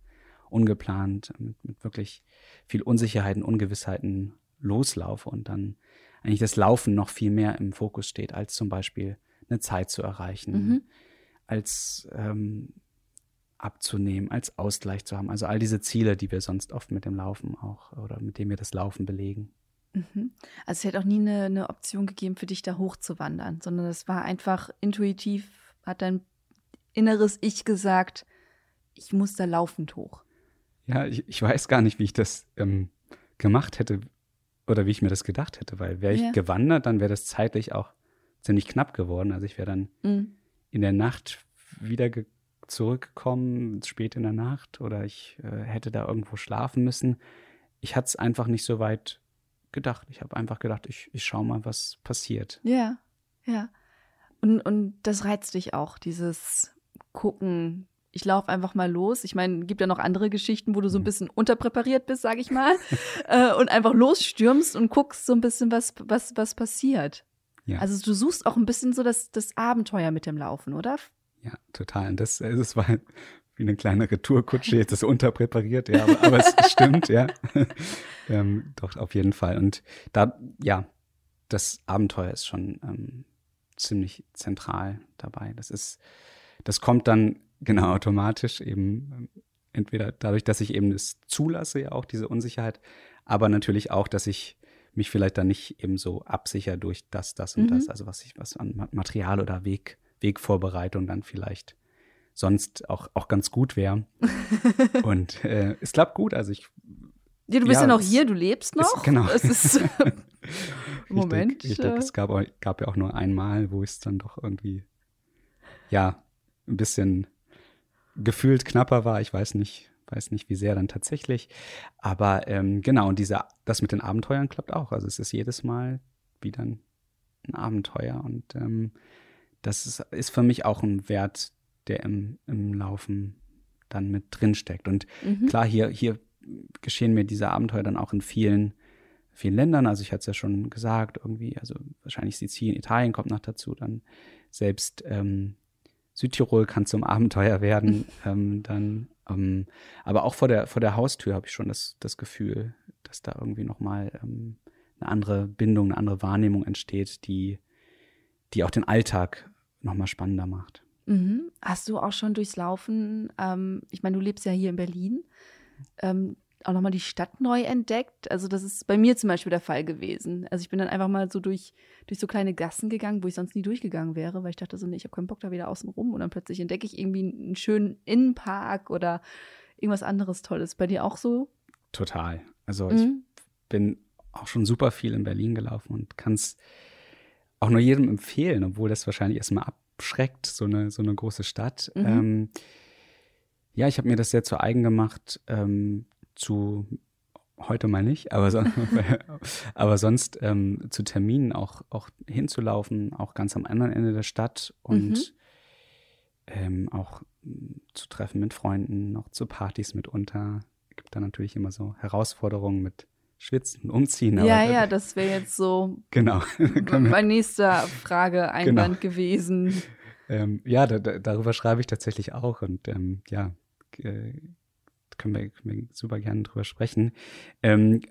A: ungeplant mit, mit wirklich viel Unsicherheiten, Ungewissheiten loslaufe und dann eigentlich das Laufen noch viel mehr im Fokus steht, als zum Beispiel eine Zeit zu erreichen, mhm. als ähm, abzunehmen, als Ausgleich zu haben. Also all diese Ziele, die wir sonst oft mit dem Laufen auch oder mit dem wir das Laufen belegen.
B: Mhm. Also es hätte auch nie eine, eine Option gegeben für dich, da hochzuwandern, sondern es war einfach intuitiv, hat dein inneres Ich gesagt, ich muss da laufend hoch.
A: Ja, ich, ich weiß gar nicht, wie ich das ähm, gemacht hätte oder wie ich mir das gedacht hätte, weil wäre ich ja. gewandert, dann wäre das zeitlich auch ziemlich knapp geworden. Also ich wäre dann mhm. in der Nacht wieder zurückgekommen, spät in der Nacht, oder ich äh, hätte da irgendwo schlafen müssen. Ich hatte es einfach nicht so weit gedacht. Ich habe einfach gedacht, ich, ich schaue mal, was passiert.
B: Ja, ja. Und, und das reizt dich auch, dieses Gucken, ich laufe einfach mal los. Ich meine, gibt ja noch andere Geschichten, wo du so ein mhm. bisschen unterpräpariert bist, sag ich mal, [laughs] äh, und einfach losstürmst und guckst so ein bisschen, was, was, was passiert. Ja. Also du suchst auch ein bisschen so das, das Abenteuer mit dem Laufen, oder?
A: Ja, total. Und das, das [laughs] war wie eine kleine Retourkutsche, jetzt ist unterpräpariert, ja, aber, aber es [laughs] stimmt, ja. [laughs] ähm, doch, auf jeden Fall. Und da, ja, das Abenteuer ist schon ähm, ziemlich zentral dabei. Das ist, das kommt dann genau automatisch eben ähm, entweder dadurch, dass ich eben es zulasse, ja auch diese Unsicherheit, aber natürlich auch, dass ich mich vielleicht dann nicht eben so absichere durch das, das und mhm. das, also was ich, was an Material oder Weg, Wegvorbereitung dann vielleicht sonst auch, auch ganz gut wäre. [laughs] und äh, es klappt gut, also ich.
B: Ja, du bist ja, ja noch hier, du lebst noch.
A: Ist, genau.
B: Es ist, [laughs] [laughs] Moment.
A: Ich denke, denk, es gab, gab ja auch nur einmal, wo es dann doch irgendwie, ja, ein bisschen gefühlt knapper war. Ich weiß nicht, weiß nicht, wie sehr dann tatsächlich. Aber ähm, genau, und dieser, das mit den Abenteuern klappt auch. Also es ist jedes Mal wieder ein, ein Abenteuer. Und ähm, das ist, ist, für mich auch ein Wert, der im, im Laufen dann mit drin steckt. Und mhm. klar, hier, hier geschehen mir diese Abenteuer dann auch in vielen, vielen Ländern. Also ich hatte es ja schon gesagt, irgendwie, also wahrscheinlich Sizilien, Italien kommt noch dazu, dann selbst ähm, Südtirol kann zum Abenteuer werden. [laughs] ähm, dann, ähm, aber auch vor der, vor der Haustür habe ich schon das, das Gefühl, dass da irgendwie nochmal ähm, eine andere Bindung, eine andere Wahrnehmung entsteht, die, die auch den Alltag nochmal spannender macht.
B: Mhm. Hast du auch schon durchs Laufen, ähm, ich meine, du lebst ja hier in Berlin, ähm, auch nochmal die Stadt neu entdeckt. Also das ist bei mir zum Beispiel der Fall gewesen. Also ich bin dann einfach mal so durch, durch so kleine Gassen gegangen, wo ich sonst nie durchgegangen wäre, weil ich dachte so, nee, ich habe keinen Bock da wieder außen rum. Und dann plötzlich entdecke ich irgendwie einen schönen Innenpark oder irgendwas anderes Tolles. Bei dir auch so?
A: Total. Also mhm. ich bin auch schon super viel in Berlin gelaufen und kann es auch nur jedem empfehlen, obwohl das wahrscheinlich erstmal abschreckt, so eine, so eine große Stadt. Mhm. Ähm, ja, ich habe mir das sehr zu eigen gemacht, ähm, zu heute mal nicht, aber, so, [laughs] aber sonst ähm, zu Terminen auch, auch hinzulaufen, auch ganz am anderen Ende der Stadt und mhm. ähm, auch zu Treffen mit Freunden, noch zu Partys mitunter. Gibt da natürlich immer so Herausforderungen mit Schwitzen, Umziehen.
B: ja, ja, das wäre jetzt so [laughs]
A: genau.
B: meine nächste Frage Einwand genau. gewesen.
A: Ähm, ja, da, da, darüber schreibe ich tatsächlich auch und ähm, ja, äh, können wir, können wir super gerne drüber sprechen. Ähm,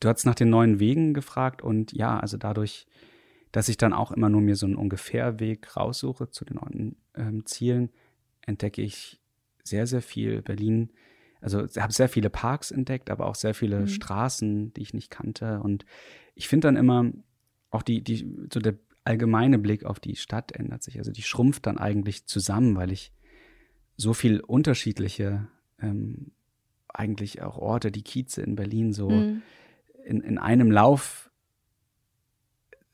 A: du hast nach den neuen Wegen gefragt und ja, also dadurch, dass ich dann auch immer nur mir so einen Ungefährweg raussuche zu den neuen ähm, Zielen, entdecke ich sehr, sehr viel Berlin. Also habe sehr viele Parks entdeckt, aber auch sehr viele mhm. Straßen, die ich nicht kannte. Und ich finde dann immer auch die, die, so der allgemeine Blick auf die Stadt ändert sich. Also die schrumpft dann eigentlich zusammen, weil ich so viel unterschiedliche ähm, eigentlich auch Orte, die Kieze in Berlin so mhm. in, in einem Lauf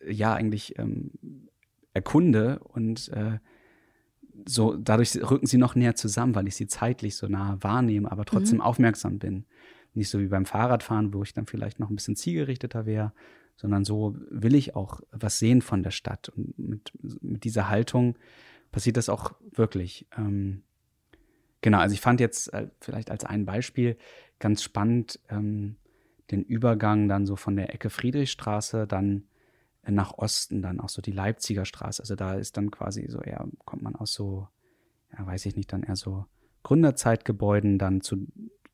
A: ja eigentlich ähm, erkunde und äh, so dadurch rücken sie noch näher zusammen, weil ich sie zeitlich so nah wahrnehme, aber trotzdem mhm. aufmerksam bin. Nicht so wie beim Fahrradfahren, wo ich dann vielleicht noch ein bisschen zielgerichteter wäre, sondern so will ich auch was sehen von der Stadt. Und mit, mit dieser Haltung passiert das auch wirklich. Ähm, Genau, also ich fand jetzt äh, vielleicht als ein Beispiel ganz spannend ähm, den Übergang dann so von der Ecke Friedrichstraße dann nach Osten, dann auch so die Leipziger Straße. Also da ist dann quasi so eher, kommt man aus so, ja, weiß ich nicht, dann eher so Gründerzeitgebäuden dann zu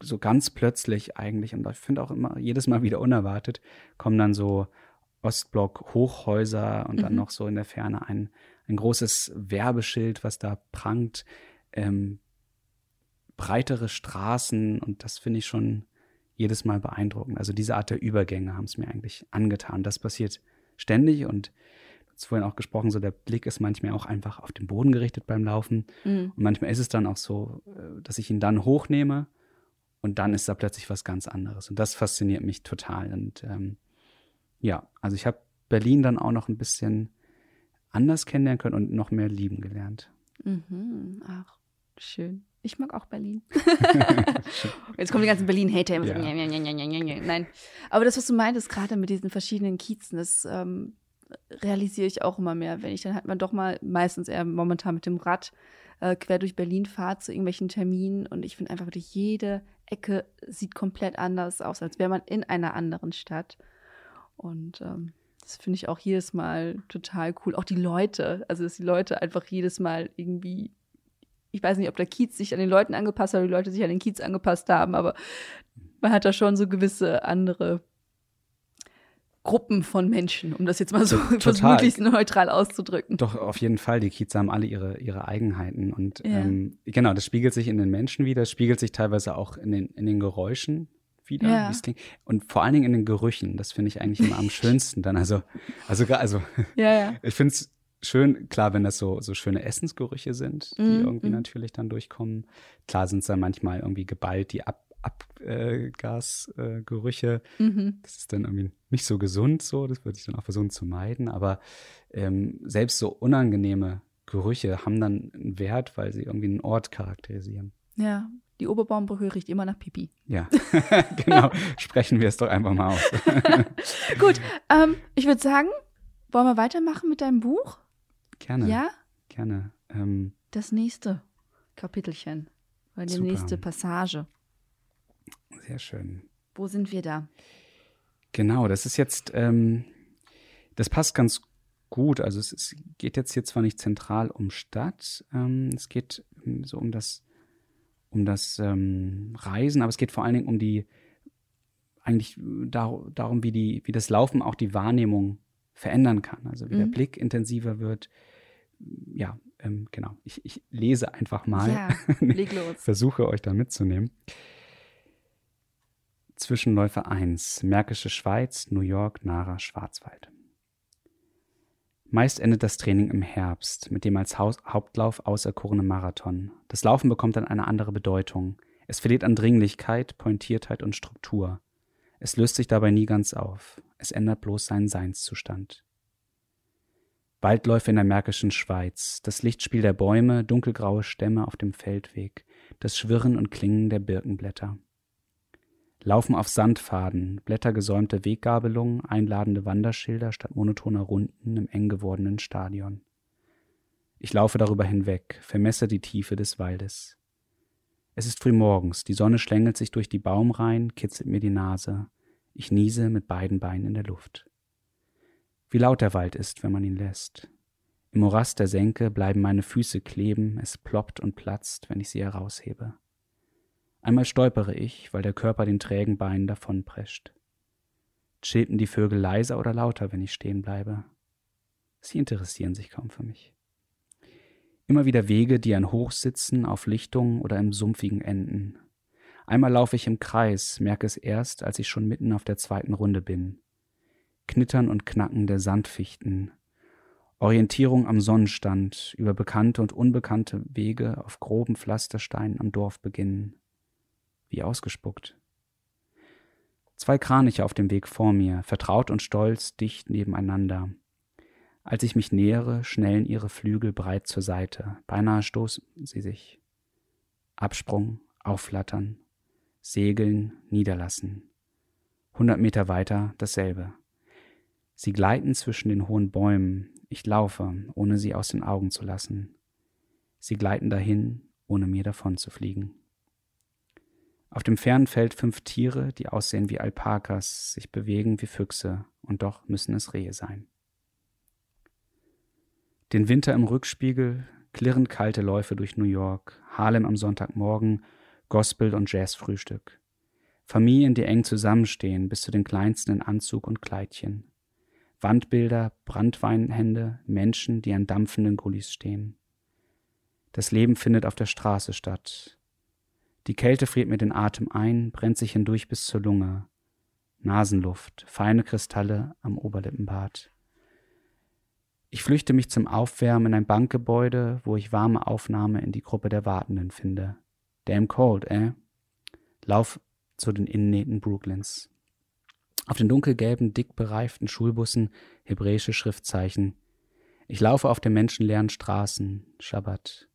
A: so ganz plötzlich eigentlich, und ich finde auch immer jedes Mal wieder unerwartet, kommen dann so Ostblock Hochhäuser und mhm. dann noch so in der Ferne ein, ein großes Werbeschild, was da prangt. Ähm, breitere Straßen und das finde ich schon jedes Mal beeindruckend. Also diese Art der Übergänge haben es mir eigentlich angetan. Das passiert ständig und vorhin auch gesprochen, so der Blick ist manchmal auch einfach auf den Boden gerichtet beim Laufen. Mhm. Und manchmal ist es dann auch so, äh, dass ich ihn dann hochnehme und dann ist da plötzlich was ganz anderes. Und das fasziniert mich total. Und ähm, ja, also ich habe Berlin dann auch noch ein bisschen anders kennenlernen können und noch mehr lieben gelernt.
B: Mhm. Ach, schön. Ich mag auch Berlin. [laughs] [laughs] Jetzt kommen die ganzen Berlin-Hater. Ja. Nein. Aber das, was du meintest, gerade mit diesen verschiedenen Kiezen, das ähm, realisiere ich auch immer mehr, wenn ich dann halt mal doch mal, meistens eher momentan mit dem Rad äh, quer durch Berlin fahre zu irgendwelchen Terminen und ich finde einfach wirklich jede Ecke sieht komplett anders aus, als wäre man in einer anderen Stadt. Und ähm, das finde ich auch jedes Mal total cool. Auch die Leute, also dass die Leute einfach jedes Mal irgendwie, ich weiß nicht, ob der Kiez sich an den Leuten angepasst hat oder die Leute sich an den Kiez angepasst haben, aber man hat da schon so gewisse andere Gruppen von Menschen, um das jetzt mal so [laughs] möglichst neutral auszudrücken.
A: Doch, auf jeden Fall. Die Kieze haben alle ihre, ihre Eigenheiten. Und ja. ähm, genau, das spiegelt sich in den Menschen wieder, das spiegelt sich teilweise auch in den, in den Geräuschen wieder, ja. wie es klingt. Und vor allen Dingen in den Gerüchen. Das finde ich eigentlich immer am [laughs] schönsten dann. Also, also, also ja, ja. [laughs] ich finde es schön, klar, wenn das so, so schöne Essensgerüche sind, die mm, irgendwie mm. natürlich dann durchkommen. Klar sind es dann manchmal irgendwie geballt, die Ab Abgasgerüche. Äh, mhm. Das ist dann irgendwie nicht so gesund so, das würde ich dann auch versuchen zu meiden. Aber ähm, selbst so unangenehme Gerüche haben dann einen Wert, weil sie irgendwie einen Ort charakterisieren.
B: Ja, die Oberbaumbrücke riecht immer nach Pipi.
A: Ja, [laughs] genau. Sprechen wir es doch einfach mal aus. [laughs]
B: Gut, ähm, ich würde sagen, wollen wir weitermachen mit deinem Buch?
A: Gerne.
B: Ja?
A: Gerne. Ähm,
B: das nächste Kapitelchen, oder die super. nächste Passage.
A: Sehr schön.
B: Wo sind wir da?
A: Genau, das ist jetzt, ähm, das passt ganz gut. Also es, es, geht jetzt hier zwar nicht zentral um Stadt, ähm, es geht ähm, so um das, um das ähm, Reisen, aber es geht vor allen Dingen um die, eigentlich dar darum, wie, die, wie das Laufen auch die Wahrnehmung verändern kann. Also wie mhm. der Blick intensiver wird. Ja, ähm, genau. Ich, ich, lese einfach mal.
B: Ja, [laughs] leg los.
A: Versuche euch da mitzunehmen. Zwischenläufe 1, Märkische Schweiz, New York, Nara, Schwarzwald. Meist endet das Training im Herbst mit dem als Haus Hauptlauf auserkorenen Marathon. Das Laufen bekommt dann eine andere Bedeutung. Es verliert an Dringlichkeit, Pointiertheit und Struktur. Es löst sich dabei nie ganz auf. Es ändert bloß seinen Seinszustand. Waldläufe in der Märkischen Schweiz, das Lichtspiel der Bäume, dunkelgraue Stämme auf dem Feldweg, das Schwirren und Klingen der Birkenblätter laufen auf Sandpfaden, blättergesäumte Weggabelungen, einladende Wanderschilder statt monotoner Runden im eng gewordenen Stadion. Ich laufe darüber hinweg, vermesse die Tiefe des Waldes. Es ist frühmorgens, die Sonne schlängelt sich durch die Baumreihen, kitzelt mir die Nase. Ich niese mit beiden Beinen in der Luft. Wie laut der Wald ist, wenn man ihn lässt. Im Morast der Senke bleiben meine Füße kleben, es ploppt und platzt, wenn ich sie heraushebe. Einmal stolpere ich, weil der Körper den trägen Beinen davonprescht. Chilpen die Vögel leiser oder lauter, wenn ich stehen bleibe? Sie interessieren sich kaum für mich. Immer wieder Wege, die an Hochsitzen, auf Lichtungen oder im sumpfigen enden. Einmal laufe ich im Kreis, merke es erst, als ich schon mitten auf der zweiten Runde bin. Knittern und Knacken der Sandfichten, Orientierung am Sonnenstand, über bekannte und unbekannte Wege auf groben Pflastersteinen am Dorf beginnen wie ausgespuckt. Zwei Kraniche auf dem Weg vor mir, vertraut und stolz, dicht nebeneinander. Als ich mich nähere, schnellen ihre Flügel breit zur Seite, beinahe stoßen sie sich. Absprung, aufflattern, segeln, niederlassen. Hundert Meter weiter dasselbe. Sie gleiten zwischen den hohen Bäumen, ich laufe, ohne sie aus den Augen zu lassen. Sie gleiten dahin, ohne mir davon zu fliegen. Auf dem fernen Feld fünf Tiere, die aussehen wie Alpakas, sich bewegen wie Füchse, und doch müssen es Rehe sein. Den Winter im Rückspiegel, klirrend kalte Läufe durch New York, Harlem am Sonntagmorgen, Gospel und Jazzfrühstück. Familien, die eng zusammenstehen, bis zu den kleinsten in Anzug und Kleidchen. Wandbilder, Brandweinhände, Menschen, die an dampfenden Gullis stehen. Das Leben findet auf der Straße statt, die Kälte friert mir den Atem ein, brennt sich hindurch bis zur Lunge. Nasenluft, feine Kristalle am Oberlippenbart. Ich flüchte mich zum Aufwärmen in ein Bankgebäude, wo ich warme Aufnahme in die Gruppe der Wartenden finde. Damn cold, eh? Lauf zu den Innennähten Brooklyns. Auf den dunkelgelben, dick bereiften Schulbussen hebräische Schriftzeichen. Ich laufe auf den menschenleeren Straßen, Schabbat.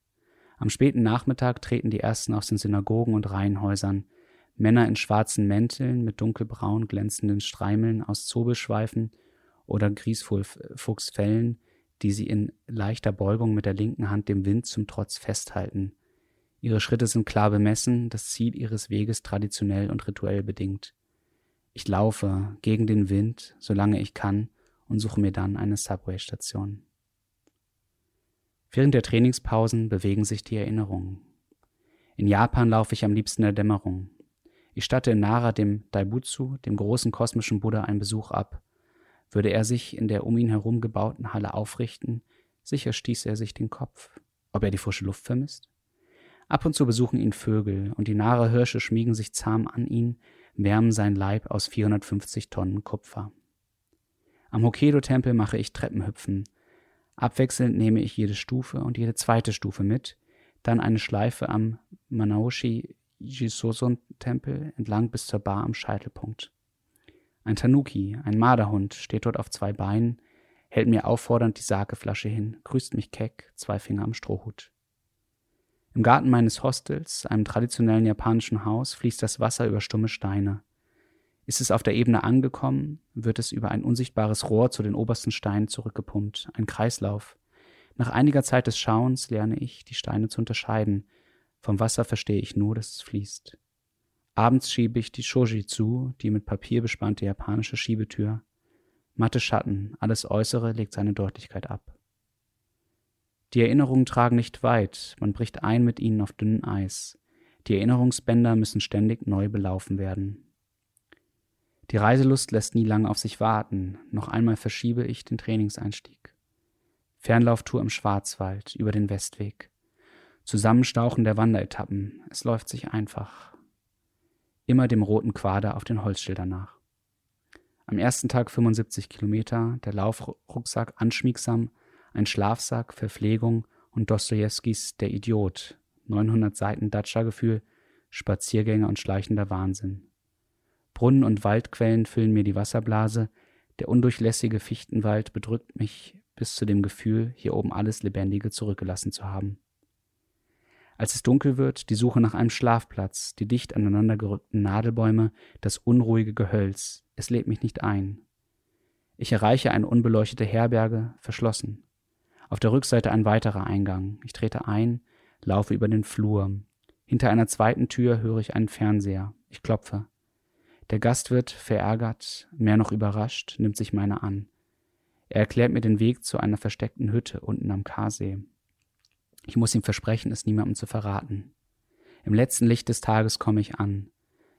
A: Am späten Nachmittag treten die ersten aus den Synagogen und Reihenhäusern. Männer in schwarzen Mänteln mit dunkelbraun glänzenden Streimeln aus Zobelschweifen oder Griesfuchsfellen, die sie in leichter Beugung mit der linken Hand dem Wind zum Trotz festhalten. Ihre Schritte sind klar bemessen, das Ziel ihres Weges traditionell und rituell bedingt. Ich laufe gegen den Wind, solange ich kann, und suche mir dann eine Subway-Station. Während der Trainingspausen bewegen sich die Erinnerungen. In Japan laufe ich am liebsten in der Dämmerung. Ich statte in Nara dem Daibutsu, dem großen kosmischen Buddha, einen Besuch ab. Würde er sich in der um ihn herum gebauten Halle aufrichten, sicher stieß er sich den Kopf. Ob er die frische Luft vermisst? Ab und zu besuchen ihn Vögel, und die Nara-Hirsche schmiegen sich zahm an ihn, wärmen sein Leib aus 450 Tonnen Kupfer. Am Hokkaido-Tempel mache ich Treppenhüpfen. Abwechselnd nehme ich jede Stufe und jede zweite Stufe mit, dann eine Schleife am Manaoshi Jisoson-Tempel entlang bis zur Bar am Scheitelpunkt. Ein Tanuki, ein Marderhund, steht dort auf zwei Beinen, hält mir auffordernd die Sakeflasche hin, grüßt mich keck, zwei Finger am Strohhut. Im Garten meines Hostels, einem traditionellen japanischen Haus, fließt das Wasser über stumme Steine. Ist es auf der Ebene angekommen, wird es über ein unsichtbares Rohr zu den obersten Steinen zurückgepumpt, ein Kreislauf. Nach einiger Zeit des Schauens lerne ich, die Steine zu unterscheiden. Vom Wasser verstehe ich nur, dass es fließt. Abends schiebe ich die Shoji zu, die mit Papier bespannte japanische Schiebetür. Matte Schatten, alles Äußere legt seine Deutlichkeit ab. Die Erinnerungen tragen nicht weit, man bricht ein mit ihnen auf dünnem Eis. Die Erinnerungsbänder müssen ständig neu belaufen werden. Die Reiselust lässt nie lange auf sich warten. Noch einmal verschiebe ich den Trainingseinstieg. Fernlauftour im Schwarzwald, über den Westweg. Zusammenstauchen der Wanderetappen. Es läuft sich einfach. Immer dem roten Quader auf den Holzschildern nach. Am ersten Tag 75 Kilometer, der Laufrucksack anschmiegsam, ein Schlafsack, Verpflegung und Dostojewskis Der Idiot, 900 Seiten Datscha-Gefühl, Spaziergänger und schleichender Wahnsinn. Brunnen und Waldquellen füllen mir die Wasserblase, der undurchlässige Fichtenwald bedrückt mich bis zu dem Gefühl, hier oben alles Lebendige zurückgelassen zu haben. Als es dunkel wird, die Suche nach einem Schlafplatz, die dicht aneinandergerückten Nadelbäume, das unruhige Gehölz, es lädt mich nicht ein. Ich erreiche eine unbeleuchtete Herberge, verschlossen. Auf der Rückseite ein weiterer Eingang. Ich trete ein, laufe über den Flur. Hinter einer zweiten Tür höre ich einen Fernseher. Ich klopfe. Der Gastwirt, verärgert, mehr noch überrascht, nimmt sich meiner an. Er erklärt mir den Weg zu einer versteckten Hütte unten am Karsee. Ich muss ihm versprechen, es niemandem zu verraten. Im letzten Licht des Tages komme ich an.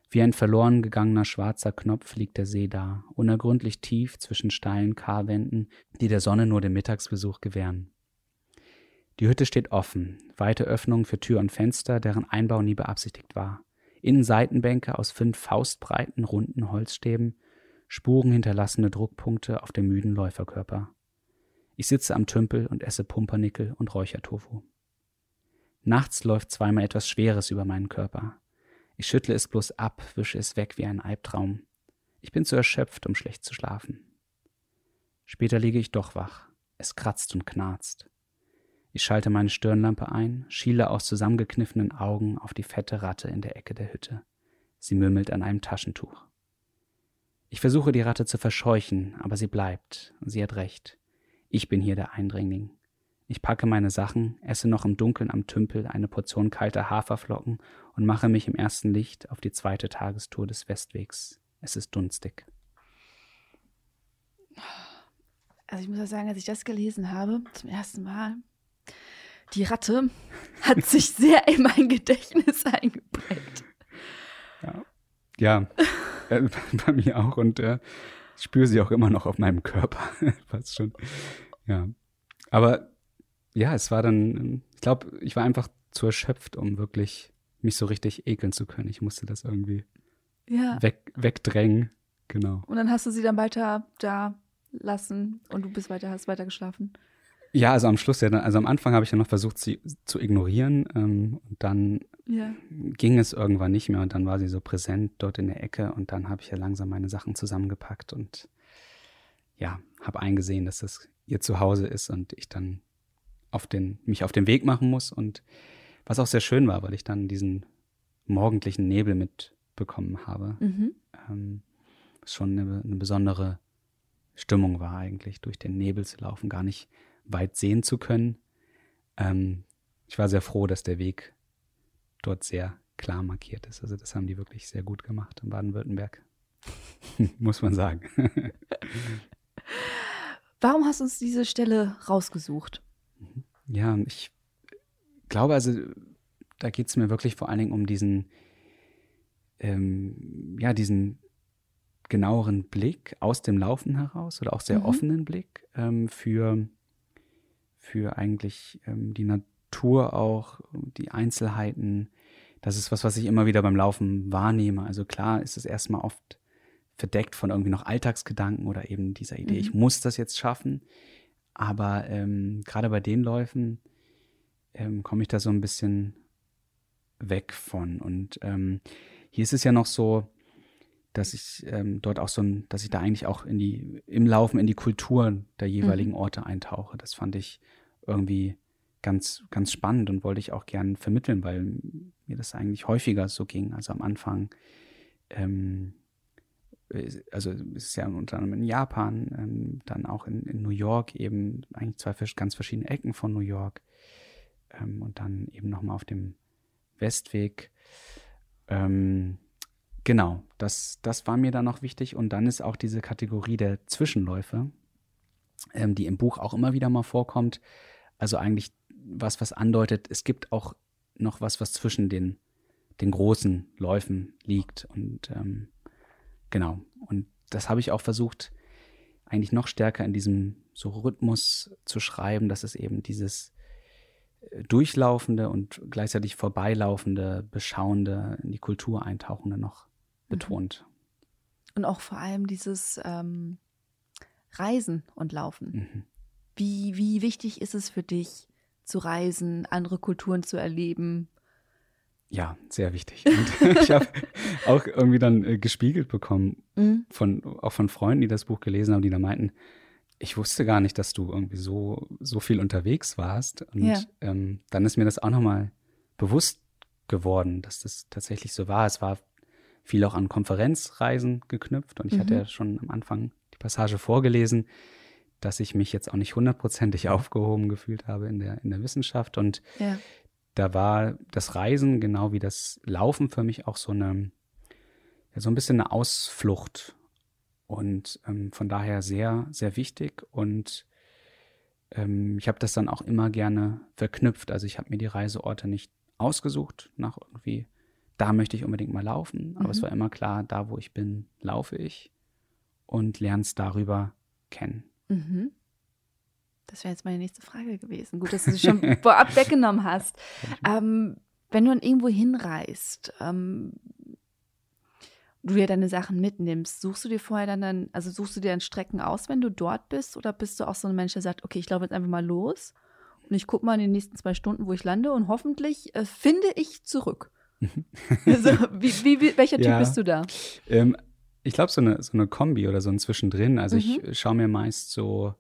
A: Wie ein verloren gegangener schwarzer Knopf liegt der See da, unergründlich tief zwischen steilen Karwänden, die der Sonne nur den Mittagsbesuch gewähren. Die Hütte steht offen, weite Öffnungen für Tür und Fenster, deren Einbau nie beabsichtigt war. Innen Seitenbänke aus fünf faustbreiten, runden Holzstäben, Spuren hinterlassene Druckpunkte auf dem müden Läuferkörper. Ich sitze am Tümpel und esse Pumpernickel und Räuchertofu. Nachts läuft zweimal etwas Schweres über meinen Körper. Ich schüttle es bloß ab, wische es weg wie ein Albtraum. Ich bin zu erschöpft, um schlecht zu schlafen. Später liege ich doch wach. Es kratzt und knarzt. Ich schalte meine Stirnlampe ein, schiele aus zusammengekniffenen Augen auf die fette Ratte in der Ecke der Hütte. Sie mümmelt an einem Taschentuch. Ich versuche die Ratte zu verscheuchen, aber sie bleibt, sie hat recht. Ich bin hier der Eindringling. Ich packe meine Sachen, esse noch im Dunkeln am Tümpel eine Portion kalter Haferflocken und mache mich im ersten Licht auf die zweite Tagestour des Westwegs. Es ist dunstig.
B: Also ich muss ja sagen, als ich das gelesen habe, zum ersten Mal, die Ratte hat [laughs] sich sehr in mein Gedächtnis eingeprägt.
A: Ja, ja äh, [laughs] bei mir auch und äh, ich spüre sie auch immer noch auf meinem Körper. [laughs] Fast schon. Ja. Aber ja, es war dann, ich glaube, ich war einfach zu erschöpft, um wirklich mich so richtig ekeln zu können. Ich musste das irgendwie ja. weg, wegdrängen. Genau.
B: Und dann hast du sie dann weiter da lassen und du bist weiter, hast weiter geschlafen.
A: Ja, also am Schluss ja, also am Anfang habe ich ja noch versucht, sie zu ignorieren ähm, und dann ja. ging es irgendwann nicht mehr und dann war sie so präsent dort in der Ecke und dann habe ich ja langsam meine Sachen zusammengepackt und ja, habe eingesehen, dass das ihr Zuhause ist und ich dann auf den, mich auf den Weg machen muss. Und was auch sehr schön war, weil ich dann diesen morgendlichen Nebel mitbekommen habe. Mhm. Ähm, was schon eine, eine besondere Stimmung war eigentlich, durch den Nebel zu laufen. Gar nicht weit sehen zu können. Ähm, ich war sehr froh, dass der Weg dort sehr klar markiert ist. Also das haben die wirklich sehr gut gemacht in Baden-Württemberg. [laughs] Muss man sagen. [laughs]
B: Warum hast du uns diese Stelle rausgesucht?
A: Ja, ich glaube, also da geht es mir wirklich vor allen Dingen um diesen, ähm, ja, diesen genaueren Blick aus dem Laufen heraus oder auch sehr mhm. offenen Blick ähm, für, für eigentlich ähm, die Natur auch, die Einzelheiten. Das ist was, was ich immer wieder beim Laufen wahrnehme. Also klar ist es erstmal oft verdeckt von irgendwie noch Alltagsgedanken oder eben dieser Idee, mhm. ich muss das jetzt schaffen. Aber ähm, gerade bei den Läufen ähm, komme ich da so ein bisschen weg von. Und ähm, hier ist es ja noch so, dass ich ähm, dort auch so ein, dass ich da eigentlich auch in die, im Laufen in die Kultur der jeweiligen mhm. Orte eintauche. Das fand ich irgendwie ganz, ganz spannend und wollte ich auch gern vermitteln, weil mir das eigentlich häufiger so ging. Also am Anfang ähm, also es ist ja unter anderem in Japan, ähm, dann auch in, in, New York eben eigentlich zwei ganz verschiedene Ecken von New York ähm, und dann eben nochmal auf dem Westweg. Ähm, genau, das, das war mir dann noch wichtig und dann ist auch diese Kategorie der Zwischenläufe, ähm, die im Buch auch immer wieder mal vorkommt. Also eigentlich was, was andeutet, es gibt auch noch was, was zwischen den, den großen Läufen liegt und ähm, Genau. Und das habe ich auch versucht, eigentlich noch stärker in diesem so Rhythmus zu schreiben, dass es eben dieses durchlaufende und gleichzeitig vorbeilaufende, beschauende, in die Kultur eintauchende noch mhm. betont.
B: Und auch vor allem dieses ähm, Reisen und Laufen. Mhm. Wie, wie wichtig ist es für dich, zu reisen, andere Kulturen zu erleben?
A: Ja, sehr wichtig. Und [laughs] ich habe auch irgendwie dann äh, gespiegelt bekommen mhm. von auch von Freunden, die das Buch gelesen haben, die da meinten, ich wusste gar nicht, dass du irgendwie so so viel unterwegs warst. Und ja. ähm, dann ist mir das auch nochmal bewusst geworden, dass das tatsächlich so war. Es war viel auch an Konferenzreisen geknüpft und ich mhm. hatte ja schon am Anfang die Passage vorgelesen, dass ich mich jetzt auch nicht hundertprozentig [laughs] aufgehoben gefühlt habe in der in der Wissenschaft und ja da war das Reisen genau wie das Laufen für mich auch so eine, ja, so ein bisschen eine Ausflucht und ähm, von daher sehr, sehr wichtig und ähm, ich habe das dann auch immer gerne verknüpft. Also ich habe mir die Reiseorte nicht ausgesucht nach irgendwie, da möchte ich unbedingt mal laufen, aber mhm. es war immer klar, da wo ich bin, laufe ich und lerne es darüber kennen. Mhm.
B: Das wäre jetzt meine nächste Frage gewesen. Gut, dass du sie schon [laughs] vorab weggenommen hast. Ähm, wenn du dann irgendwo hinreist, ähm, du ja deine Sachen mitnimmst, suchst du dir vorher dann, dann, also suchst du dir dann Strecken aus, wenn du dort bist? Oder bist du auch so ein Mensch, der sagt, okay, ich laufe jetzt einfach mal los und ich gucke mal in den nächsten zwei Stunden, wo ich lande und hoffentlich äh, finde ich zurück? [laughs] also, wie, wie, welcher Typ ja, bist du da?
A: Ähm, ich glaube, so eine, so eine Kombi oder so ein Zwischendrin. Also mhm. ich schaue mir meist so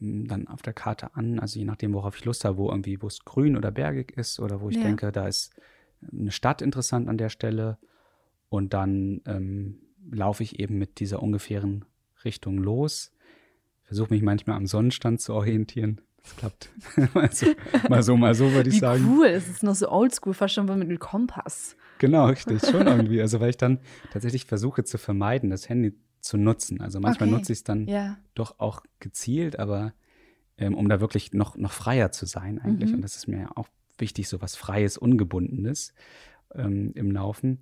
A: dann auf der Karte an, also je nachdem, worauf ich Lust habe, wo irgendwie, wo es grün oder bergig ist oder wo ich ja. denke, da ist eine Stadt interessant an der Stelle. Und dann ähm, laufe ich eben mit dieser ungefähren Richtung los. Versuche mich manchmal am Sonnenstand zu orientieren. Das klappt. [laughs] mal, so, mal so, mal so, würde ich
B: Wie
A: sagen.
B: Cool, es ist noch so oldschool, fast schon mit einem Kompass.
A: Genau, richtig, [laughs] schon irgendwie. Also, weil ich dann tatsächlich versuche zu vermeiden, das Handy zu nutzen. Also manchmal okay. nutze ich es dann ja. doch auch gezielt, aber ähm, um da wirklich noch, noch freier zu sein eigentlich. Mhm. Und das ist mir ja auch wichtig, so was Freies, Ungebundenes ähm, im Laufen.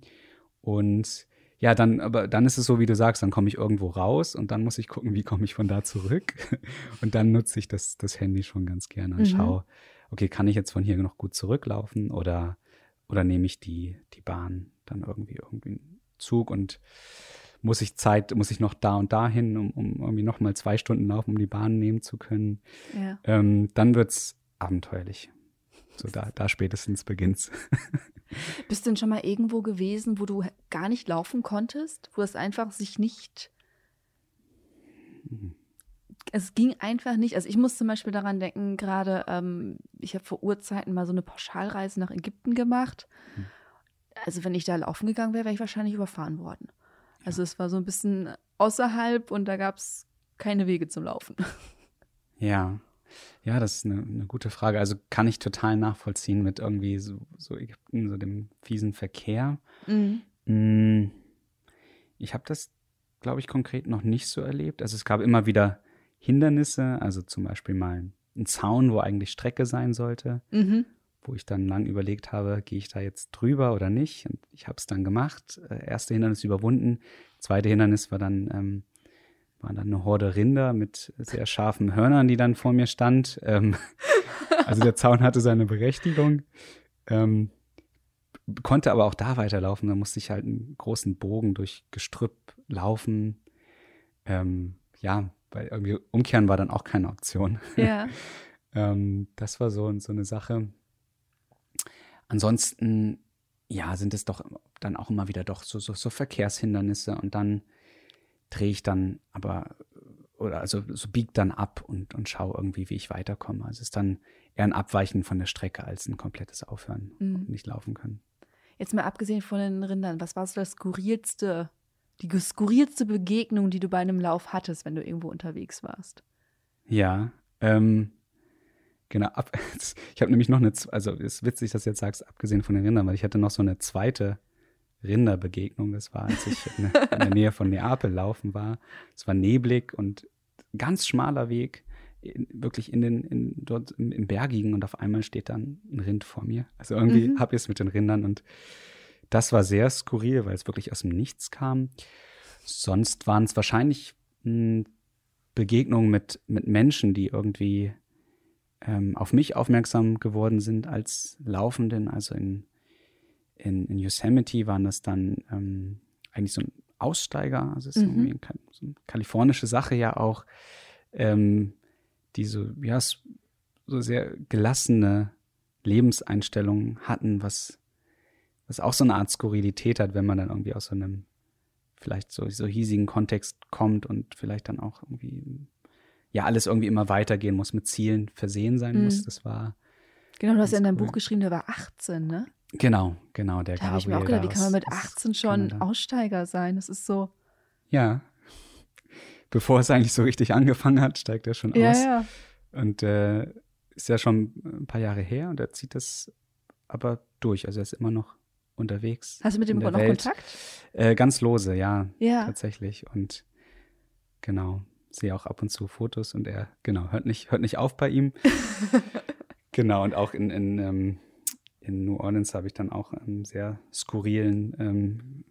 A: Und ja, dann, aber dann ist es so, wie du sagst, dann komme ich irgendwo raus und dann muss ich gucken, wie komme ich von da zurück. [laughs] Und dann nutze ich das, das Handy schon ganz gerne und mhm. schaue, okay, kann ich jetzt von hier noch gut zurücklaufen oder, oder nehme ich die, die Bahn dann irgendwie irgendwie einen Zug und muss ich Zeit, muss ich noch da und da hin, um, um irgendwie noch mal zwei Stunden laufen, um die Bahn nehmen zu können. Ja. Ähm, dann es abenteuerlich. So da, da spätestens beginnt's. [laughs] [laughs]
B: Bist du denn schon mal irgendwo gewesen, wo du gar nicht laufen konntest, wo es einfach sich nicht mhm. es ging einfach nicht. Also ich muss zum Beispiel daran denken, gerade ähm, ich habe vor Urzeiten mal so eine Pauschalreise nach Ägypten gemacht. Hm. Also wenn ich da laufen gegangen wäre, wäre ich wahrscheinlich überfahren worden. Also es war so ein bisschen außerhalb und da gab es keine Wege zum Laufen.
A: Ja. Ja, das ist eine, eine, gute Frage. Also kann ich total nachvollziehen mit irgendwie so, so Ägypten, so dem fiesen Verkehr. Mhm. Mm, ich habe das, glaube ich, konkret noch nicht so erlebt. Also es gab immer wieder Hindernisse, also zum Beispiel mal ein Zaun, wo eigentlich Strecke sein sollte, mhm. wo ich dann lang überlegt habe, gehe ich da jetzt drüber oder nicht. Und ich habe es dann gemacht. Äh, erste Hindernis überwunden. Zweite Hindernis war dann ähm, war dann eine Horde Rinder mit sehr scharfen Hörnern, die dann vor mir stand. Ähm, [laughs] also der Zaun hatte seine Berechtigung. Ähm, konnte aber auch da weiterlaufen. Da musste ich halt einen großen Bogen durch Gestrüpp laufen. Ähm, ja, weil irgendwie umkehren war dann auch keine Option.
B: Ja. [laughs]
A: ähm, das war so, so eine Sache. Ansonsten, ja, sind es doch dann auch immer wieder doch so, so, so Verkehrshindernisse und dann drehe ich dann aber oder also so biegt dann ab und, und schaue irgendwie, wie ich weiterkomme. Also es ist dann eher ein Abweichen von der Strecke als ein komplettes Aufhören mhm. und nicht laufen können.
B: Jetzt mal abgesehen von den Rindern, was war so das skurrilste, die skurrilste Begegnung, die du bei einem Lauf hattest, wenn du irgendwo unterwegs warst?
A: Ja, ähm, genau. Ab, [laughs] ich habe nämlich noch eine, also es ist witzig, dass du jetzt sagst, abgesehen von den Rindern, weil ich hatte noch so eine zweite Rinderbegegnung. Das war, als ich in, in der Nähe von Neapel laufen war. Es war neblig und ganz schmaler Weg, in, wirklich in den, in, dort im, im, Bergigen und auf einmal steht dann ein Rind vor mir. Also irgendwie mhm. habe ich es mit den Rindern und das war sehr skurril, weil es wirklich aus dem Nichts kam. Sonst waren es wahrscheinlich hm, Begegnungen mit, mit Menschen, die irgendwie ähm, auf mich aufmerksam geworden sind als Laufenden, also in in, in Yosemite waren das dann ähm, eigentlich so ein Aussteiger, also es ist mhm. irgendwie so eine kalifornische Sache ja auch, ähm, die so, ja, so sehr gelassene Lebenseinstellungen hatten, was, was auch so eine Art Skurrilität hat, wenn man dann irgendwie aus so einem vielleicht so, so hiesigen Kontext kommt und vielleicht dann auch irgendwie, ja, alles irgendwie immer weitergehen muss, mit Zielen versehen sein mhm. muss. Das war.
B: Genau, du hast ja in deinem cool. Buch geschrieben, der war 18, ne?
A: Genau, genau, der
B: da Gabriel. ich mir auch gedacht, wie kann man mit 18 schon Kanada. Aussteiger sein? Das ist so.
A: Ja. Bevor es eigentlich so richtig angefangen hat, steigt er schon
B: ja,
A: aus.
B: Ja.
A: Und äh, ist ja schon ein paar Jahre her und er zieht das aber durch. Also er ist immer noch unterwegs.
B: Hast du mit dem noch Welt. Kontakt?
A: Äh, ganz lose, ja,
B: ja.
A: Tatsächlich. Und genau, sehe auch ab und zu Fotos und er, genau, hört nicht, hört nicht auf bei ihm. [laughs] genau, und auch in, in ähm, in New Orleans habe ich dann auch einen sehr skurrilen ähm,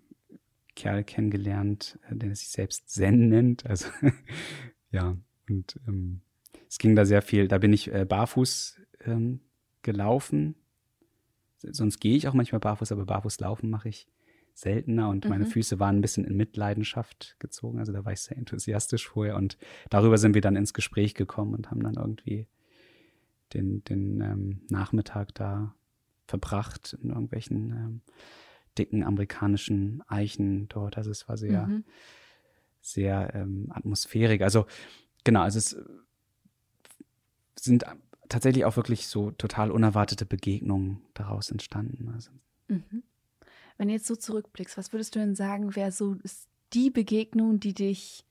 A: Kerl kennengelernt, äh, der sich selbst Zen nennt. Also [laughs] ja, und ähm, es ging da sehr viel, da bin ich äh, barfuß ähm, gelaufen. Sonst gehe ich auch manchmal barfuß, aber barfuß laufen mache ich seltener und mhm. meine Füße waren ein bisschen in Mitleidenschaft gezogen. Also da war ich sehr enthusiastisch vorher und darüber sind wir dann ins Gespräch gekommen und haben dann irgendwie den, den ähm, Nachmittag da verbracht in irgendwelchen ähm, dicken amerikanischen Eichen dort. Also es war sehr, mhm. sehr ähm, atmosphärisch. Also genau, also es sind tatsächlich auch wirklich so total unerwartete Begegnungen daraus entstanden. Also.
B: Mhm. Wenn du jetzt so zurückblickst, was würdest du denn sagen, wäre so die Begegnung, die dich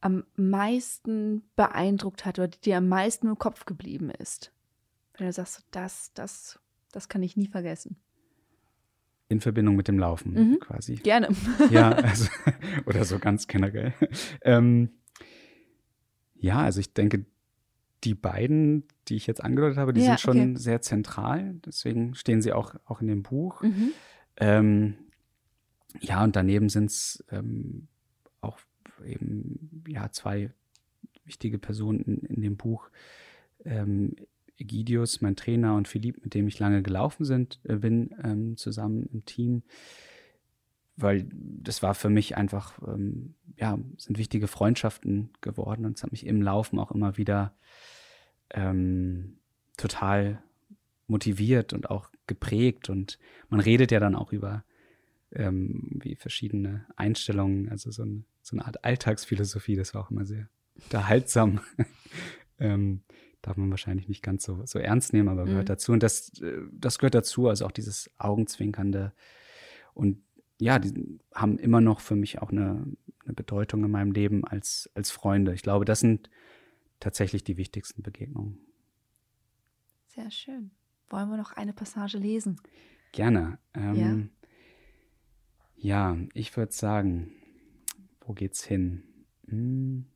B: am meisten beeindruckt hat oder die dir am meisten im Kopf geblieben ist? Wenn du sagst, das, das das kann ich nie vergessen.
A: In Verbindung mit dem Laufen mhm. quasi.
B: Gerne.
A: Ja, [laughs] also, [laughs] oder so ganz generell. Ähm, ja, also ich denke, die beiden, die ich jetzt angedeutet habe, die ja, sind schon okay. sehr zentral. Deswegen stehen sie auch, auch in dem Buch. Mhm. Ähm, ja, und daneben sind es ähm, auch eben ja zwei wichtige Personen in, in dem Buch. Ähm, Egidius, mein Trainer und Philipp, mit dem ich lange gelaufen sind, äh, bin, ähm, zusammen im Team. Weil das war für mich einfach, ähm, ja, sind wichtige Freundschaften geworden und es hat mich im Laufen auch immer wieder ähm, total motiviert und auch geprägt. Und man redet ja dann auch über ähm, wie verschiedene Einstellungen, also so, ein, so, eine Art Alltagsphilosophie, das war auch immer sehr unterhaltsam. [laughs] darf man wahrscheinlich nicht ganz so, so ernst nehmen, aber gehört mhm. dazu. Und das, äh, das gehört dazu, also auch dieses Augenzwinkernde. Und ja, die haben immer noch für mich auch eine, eine Bedeutung in meinem Leben als, als Freunde. Ich glaube, das sind tatsächlich die wichtigsten Begegnungen.
B: Sehr schön. Wollen wir noch eine Passage lesen?
A: Gerne. Ähm, ja. ja, ich würde sagen, wo geht's hin? Hm,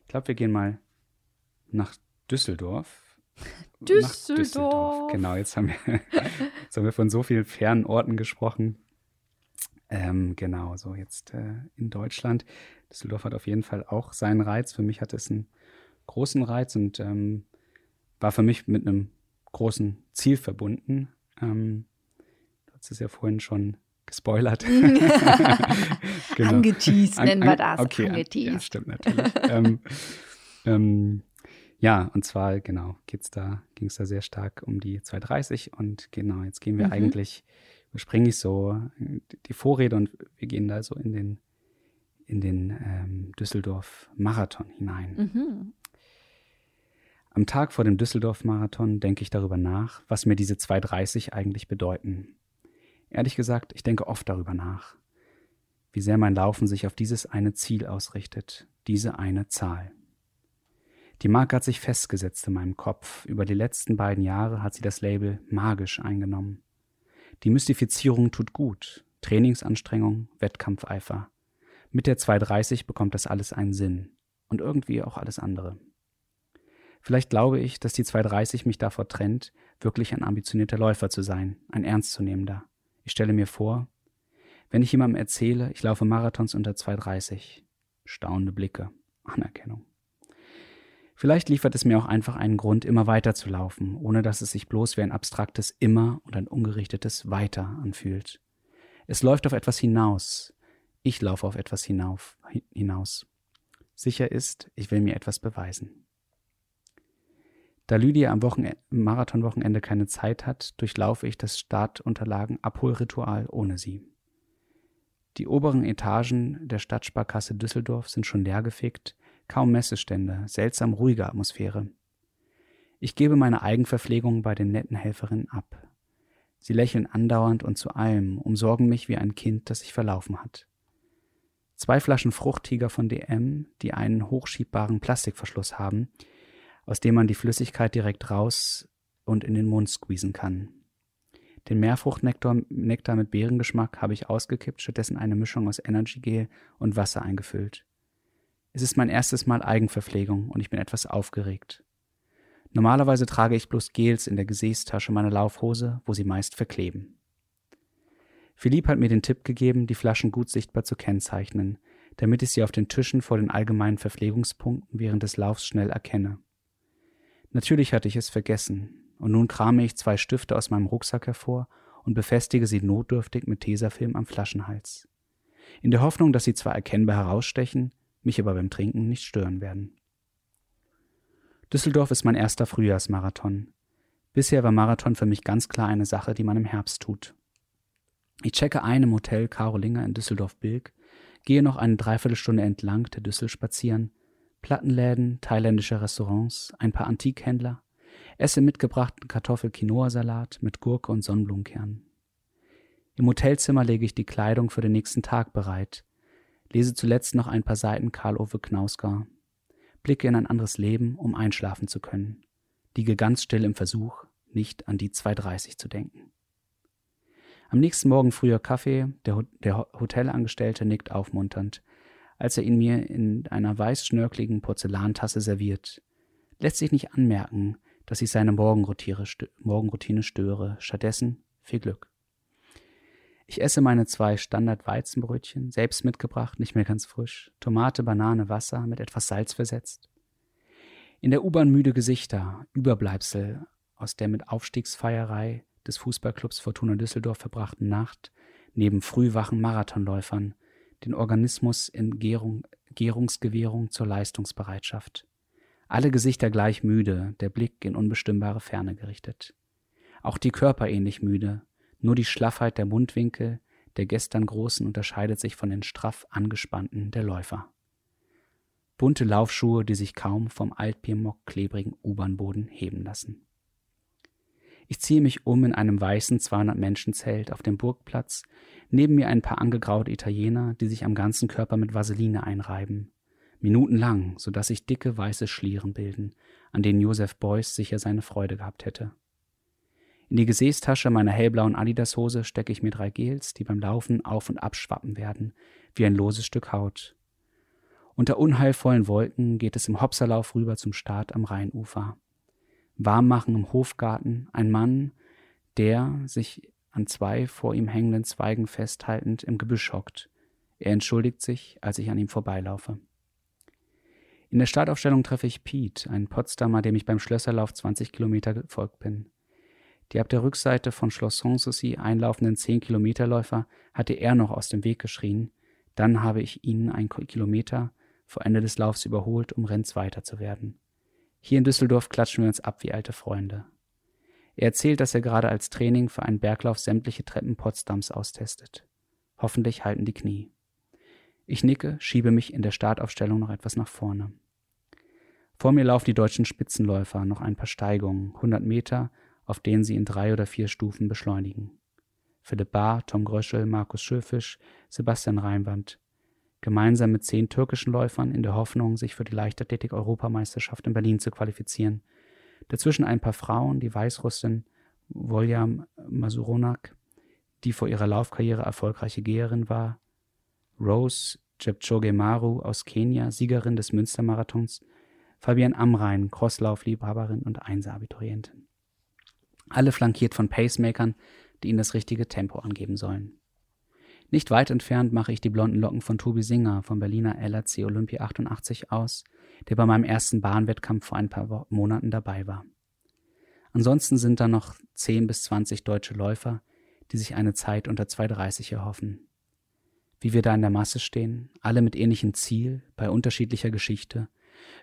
A: ich glaube, wir gehen mal nach Düsseldorf.
B: Düsseldorf. Düsseldorf.
A: Genau, jetzt haben, wir, [laughs] jetzt haben wir von so vielen fernen Orten gesprochen. Ähm, genau, so jetzt äh, in Deutschland. Düsseldorf hat auf jeden Fall auch seinen Reiz. Für mich hat es einen großen Reiz und ähm, war für mich mit einem großen Ziel verbunden. Ähm, du hast es ja vorhin schon gespoilert. [laughs]
B: genau. Angeteased an, nennen wir das.
A: Okay, ja, stimmt natürlich. ähm, [laughs] ähm, ja, und zwar, genau, geht's da, ging es da sehr stark um die 230 und genau, jetzt gehen wir mhm. eigentlich, überspringe ich so die Vorrede und wir gehen da so in den, in den ähm, Düsseldorf-Marathon hinein. Mhm. Am Tag vor dem Düsseldorf-Marathon denke ich darüber nach, was mir diese 230 eigentlich bedeuten. Ehrlich gesagt, ich denke oft darüber nach, wie sehr mein Laufen sich auf dieses eine Ziel ausrichtet, diese eine Zahl. Die Marke hat sich festgesetzt in meinem Kopf. Über die letzten beiden Jahre hat sie das Label magisch eingenommen. Die Mystifizierung tut gut. Trainingsanstrengung, Wettkampfeifer. Mit der 230 bekommt das alles einen Sinn. Und irgendwie auch alles andere. Vielleicht glaube ich, dass die 230 mich davor trennt, wirklich ein ambitionierter Läufer zu sein, ein ernstzunehmender. Ich stelle mir vor, wenn ich jemandem erzähle, ich laufe Marathons unter 230. Staunende Blicke, Anerkennung. Vielleicht liefert es mir auch einfach einen Grund, immer weiter zu laufen, ohne dass es sich bloß wie ein abstraktes Immer und ein ungerichtetes Weiter anfühlt. Es läuft auf etwas hinaus. Ich laufe auf etwas hinauf, hinaus. Sicher ist, ich will mir etwas beweisen. Da Lydia am Wochenende, Marathonwochenende keine Zeit hat, durchlaufe ich das Startunterlagen-Abholritual ohne sie. Die oberen Etagen der Stadtsparkasse Düsseldorf sind schon leergefegt, kaum Messestände, seltsam ruhige Atmosphäre. Ich gebe meine Eigenverpflegung bei den netten Helferinnen ab. Sie lächeln andauernd und zu allem, umsorgen mich wie ein Kind, das sich verlaufen hat. Zwei Flaschen Fruchttiger von DM, die einen hochschiebbaren Plastikverschluss haben, aus dem man die Flüssigkeit direkt raus und in den Mund squeezen kann. Den Meerfruchtnektar Nektar mit Beerengeschmack habe ich ausgekippt, stattdessen eine Mischung aus Energy Gel und Wasser eingefüllt. Es ist mein erstes Mal Eigenverpflegung und ich bin etwas aufgeregt. Normalerweise trage ich bloß Gels in der Gesäßtasche meiner Laufhose, wo sie meist verkleben. Philipp hat mir den Tipp gegeben, die Flaschen gut sichtbar zu kennzeichnen, damit ich sie auf den Tischen vor den allgemeinen Verpflegungspunkten während des Laufs schnell erkenne. Natürlich hatte ich es vergessen, und nun krame ich zwei Stifte aus meinem Rucksack hervor und befestige sie notdürftig mit Tesafilm am Flaschenhals. In der Hoffnung, dass sie zwar erkennbar herausstechen, mich aber beim Trinken nicht stören werden. Düsseldorf ist mein erster Frühjahrsmarathon. Bisher war Marathon für mich ganz klar eine Sache, die man im Herbst tut. Ich checke ein im Hotel Karolinger in Düsseldorf-Bilk, gehe noch eine Dreiviertelstunde entlang der Düssel spazieren Plattenläden, thailändische Restaurants, ein paar Antikhändler, esse mitgebrachten Kartoffel-Quinoa-Salat mit Gurke und Sonnenblumenkernen. Im Hotelzimmer lege ich die Kleidung für den nächsten Tag bereit, lese zuletzt noch ein paar Seiten Karl-Ove Knausgar, blicke in ein anderes Leben, um einschlafen zu können, liege ganz still im Versuch, nicht an die 2.30 zu denken. Am nächsten Morgen früher Kaffee, der, der Hotelangestellte nickt aufmunternd, als er ihn mir in einer weißschnörkeligen Porzellantasse serviert. Lässt sich nicht anmerken, dass ich seine Morgenroutine störe. Stattdessen viel Glück. Ich esse meine zwei Standard-Weizenbrötchen, selbst mitgebracht, nicht mehr ganz frisch. Tomate, Banane, Wasser, mit etwas Salz versetzt. In der U-Bahn müde Gesichter, Überbleibsel aus der mit Aufstiegsfeierei des Fußballclubs Fortuna Düsseldorf verbrachten Nacht, neben frühwachen Marathonläufern, den Organismus in Gärung, Gärungsgewährung zur Leistungsbereitschaft. Alle Gesichter gleich müde, der Blick in unbestimmbare Ferne gerichtet. Auch die Körper ähnlich müde, nur die Schlaffheit der Mundwinkel der gestern Großen unterscheidet sich von den straff angespannten der Läufer. Bunte Laufschuhe, die sich kaum vom Altbiermock klebrigen U-Bahn-Boden heben lassen. Ich ziehe mich um in einem weißen 200-Menschen-Zelt auf dem Burgplatz, neben mir ein paar angegraute Italiener, die sich am ganzen Körper mit Vaseline einreiben. minutenlang, so dass sich dicke weiße Schlieren bilden, an denen Joseph Beuys sicher seine Freude gehabt hätte. In die Gesäßtasche meiner hellblauen Adidas-Hose stecke ich mir drei Gels, die beim Laufen auf und abschwappen werden, wie ein loses Stück Haut. Unter unheilvollen Wolken geht es im Hopserlauf rüber zum Start am Rheinufer. Warm machen im Hofgarten ein Mann, der, sich an zwei vor ihm hängenden Zweigen festhaltend, im Gebüsch hockt. Er entschuldigt sich, als ich an ihm vorbeilaufe. In der Startaufstellung treffe ich Pete, einen Potsdamer, dem ich beim Schlösserlauf 20 Kilometer gefolgt bin. Die ab der Rückseite von Schloss Sanssouci einlaufenden 10-Kilometerläufer hatte er noch aus dem Weg geschrien. Dann habe ich ihn einen Kilometer vor Ende des Laufs überholt, um Renz weiter zu werden. Hier in Düsseldorf klatschen wir uns ab wie alte Freunde. Er erzählt, dass er gerade als Training für einen Berglauf sämtliche Treppen Potsdams austestet. Hoffentlich halten die Knie. Ich nicke, schiebe mich in der Startaufstellung noch etwas nach vorne. Vor mir laufen die deutschen Spitzenläufer, noch ein paar Steigungen, 100 Meter, auf denen sie in drei oder vier Stufen beschleunigen. Philipp Bahr, Tom Gröschel, Markus Schöfisch, Sebastian Reinwand. Gemeinsam mit zehn türkischen Läufern in der Hoffnung, sich für die Leichtathletik-Europameisterschaft in Berlin zu qualifizieren. Dazwischen ein paar Frauen, die Weißrussin Voljam Masuronak, die vor ihrer Laufkarriere erfolgreiche Geherin war, Rose Jepchoge Maru aus Kenia, Siegerin des Münstermarathons, Fabian Amrein, Crosslaufliebhaberin und Einser-Abiturientin. Alle flankiert von Pacemakern, die ihnen das richtige Tempo angeben sollen. Nicht weit entfernt mache ich die blonden Locken von Tobi Singer vom Berliner LAC Olympia 88 aus, der bei meinem ersten Bahnwettkampf vor ein paar Monaten dabei war. Ansonsten sind da noch 10 bis 20 deutsche Läufer, die sich eine Zeit unter 2,30 erhoffen. Wie wir da in der Masse stehen, alle mit ähnlichem Ziel, bei unterschiedlicher Geschichte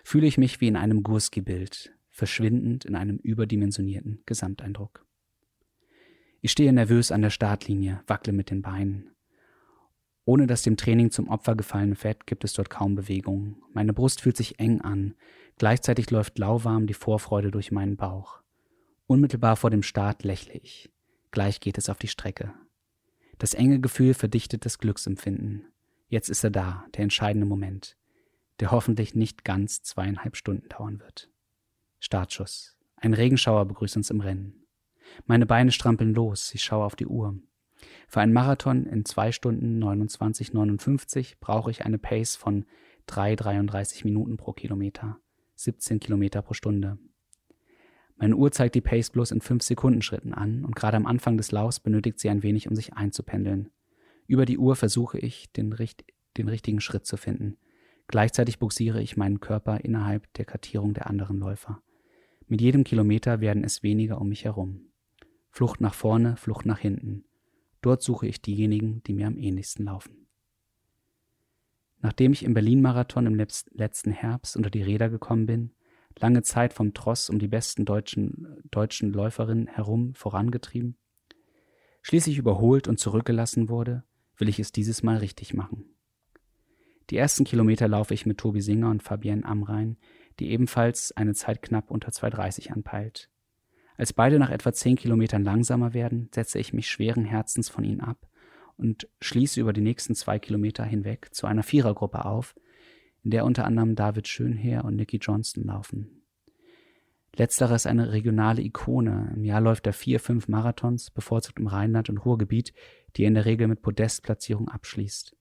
A: fühle ich mich wie in einem Gurski-Bild, verschwindend in einem überdimensionierten Gesamteindruck. Ich stehe nervös an der Startlinie, wackle mit den Beinen. Ohne das dem Training zum Opfer gefallene Fett gibt es dort kaum Bewegung. Meine Brust fühlt sich eng an. Gleichzeitig läuft lauwarm die Vorfreude durch meinen Bauch. Unmittelbar vor dem Start lächle ich. Gleich geht es auf die Strecke. Das enge Gefühl verdichtet das Glücksempfinden. Jetzt ist er da, der entscheidende Moment der hoffentlich nicht ganz zweieinhalb Stunden dauern wird. Startschuss. Ein Regenschauer begrüßt uns im Rennen. Meine Beine strampeln los, ich schaue auf die Uhr. Für einen Marathon in zwei Stunden 29,59 brauche ich eine Pace von 3,33 Minuten pro Kilometer, 17 Kilometer pro Stunde. Meine Uhr zeigt die Pace bloß in 5 Sekunden Schritten an und gerade am Anfang des Laufs benötigt sie ein wenig, um sich einzupendeln. Über die Uhr versuche ich, den, den richtigen Schritt zu finden, Gleichzeitig buxiere ich meinen Körper innerhalb der Kartierung der anderen Läufer. Mit jedem Kilometer werden es weniger um mich herum. Flucht nach vorne, Flucht nach hinten. Dort suche ich diejenigen, die mir am ähnlichsten laufen. Nachdem ich im Berlin-Marathon im letzten Herbst unter die Räder gekommen bin, lange Zeit vom Tross um die besten deutschen, deutschen Läuferinnen herum vorangetrieben, schließlich überholt und zurückgelassen wurde, will ich es dieses Mal richtig machen. Die ersten Kilometer laufe ich mit Tobi Singer und Fabienne Amrein, die ebenfalls eine Zeit knapp unter 2,30 anpeilt. Als beide nach etwa zehn Kilometern langsamer werden, setze ich mich schweren Herzens von ihnen ab und schließe über die nächsten zwei Kilometer hinweg zu einer Vierergruppe auf, in der unter anderem David Schönherr und Nicky Johnston laufen. Letzterer ist eine regionale Ikone. Im Jahr läuft er vier, fünf Marathons, bevorzugt im Rheinland und Ruhrgebiet, die er in der Regel mit Podestplatzierung abschließt.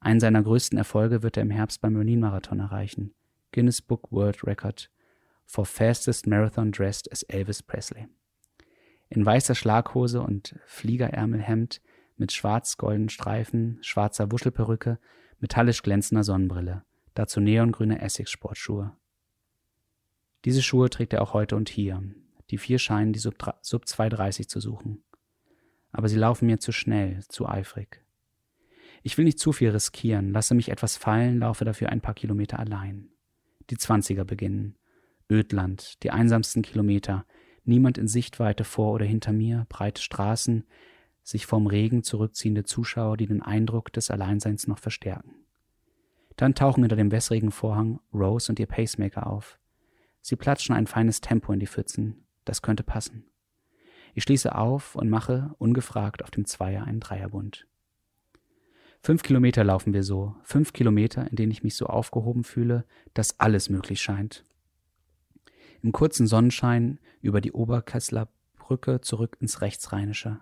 A: Einen seiner größten Erfolge wird er im Herbst beim Berlin-Marathon erreichen. Guinness Book World Record for Fastest Marathon Dressed as Elvis Presley. In weißer Schlaghose und Fliegerärmelhemd mit schwarz-goldenen Streifen, schwarzer Wuschelperücke, metallisch glänzender Sonnenbrille, dazu neongrüne Essex-Sportschuhe. Diese Schuhe trägt er auch heute und hier. Die vier scheinen die Sub, Sub 230 zu suchen. Aber sie laufen mir zu schnell, zu eifrig. Ich will nicht zu viel riskieren, lasse mich etwas fallen, laufe dafür ein paar Kilometer allein. Die Zwanziger beginnen. Ödland, die einsamsten Kilometer, niemand in Sichtweite vor oder hinter mir, breite Straßen, sich vorm Regen zurückziehende Zuschauer, die den Eindruck des Alleinseins noch verstärken. Dann tauchen hinter dem wässrigen Vorhang Rose und ihr Pacemaker auf. Sie platschen ein feines Tempo in die Pfützen. Das könnte passen. Ich schließe auf und mache, ungefragt, auf dem Zweier einen Dreierbund. Fünf Kilometer laufen wir so. Fünf Kilometer, in denen ich mich so aufgehoben fühle, dass alles möglich scheint. Im kurzen Sonnenschein über die Oberkessler Brücke zurück ins Rechtsrheinische.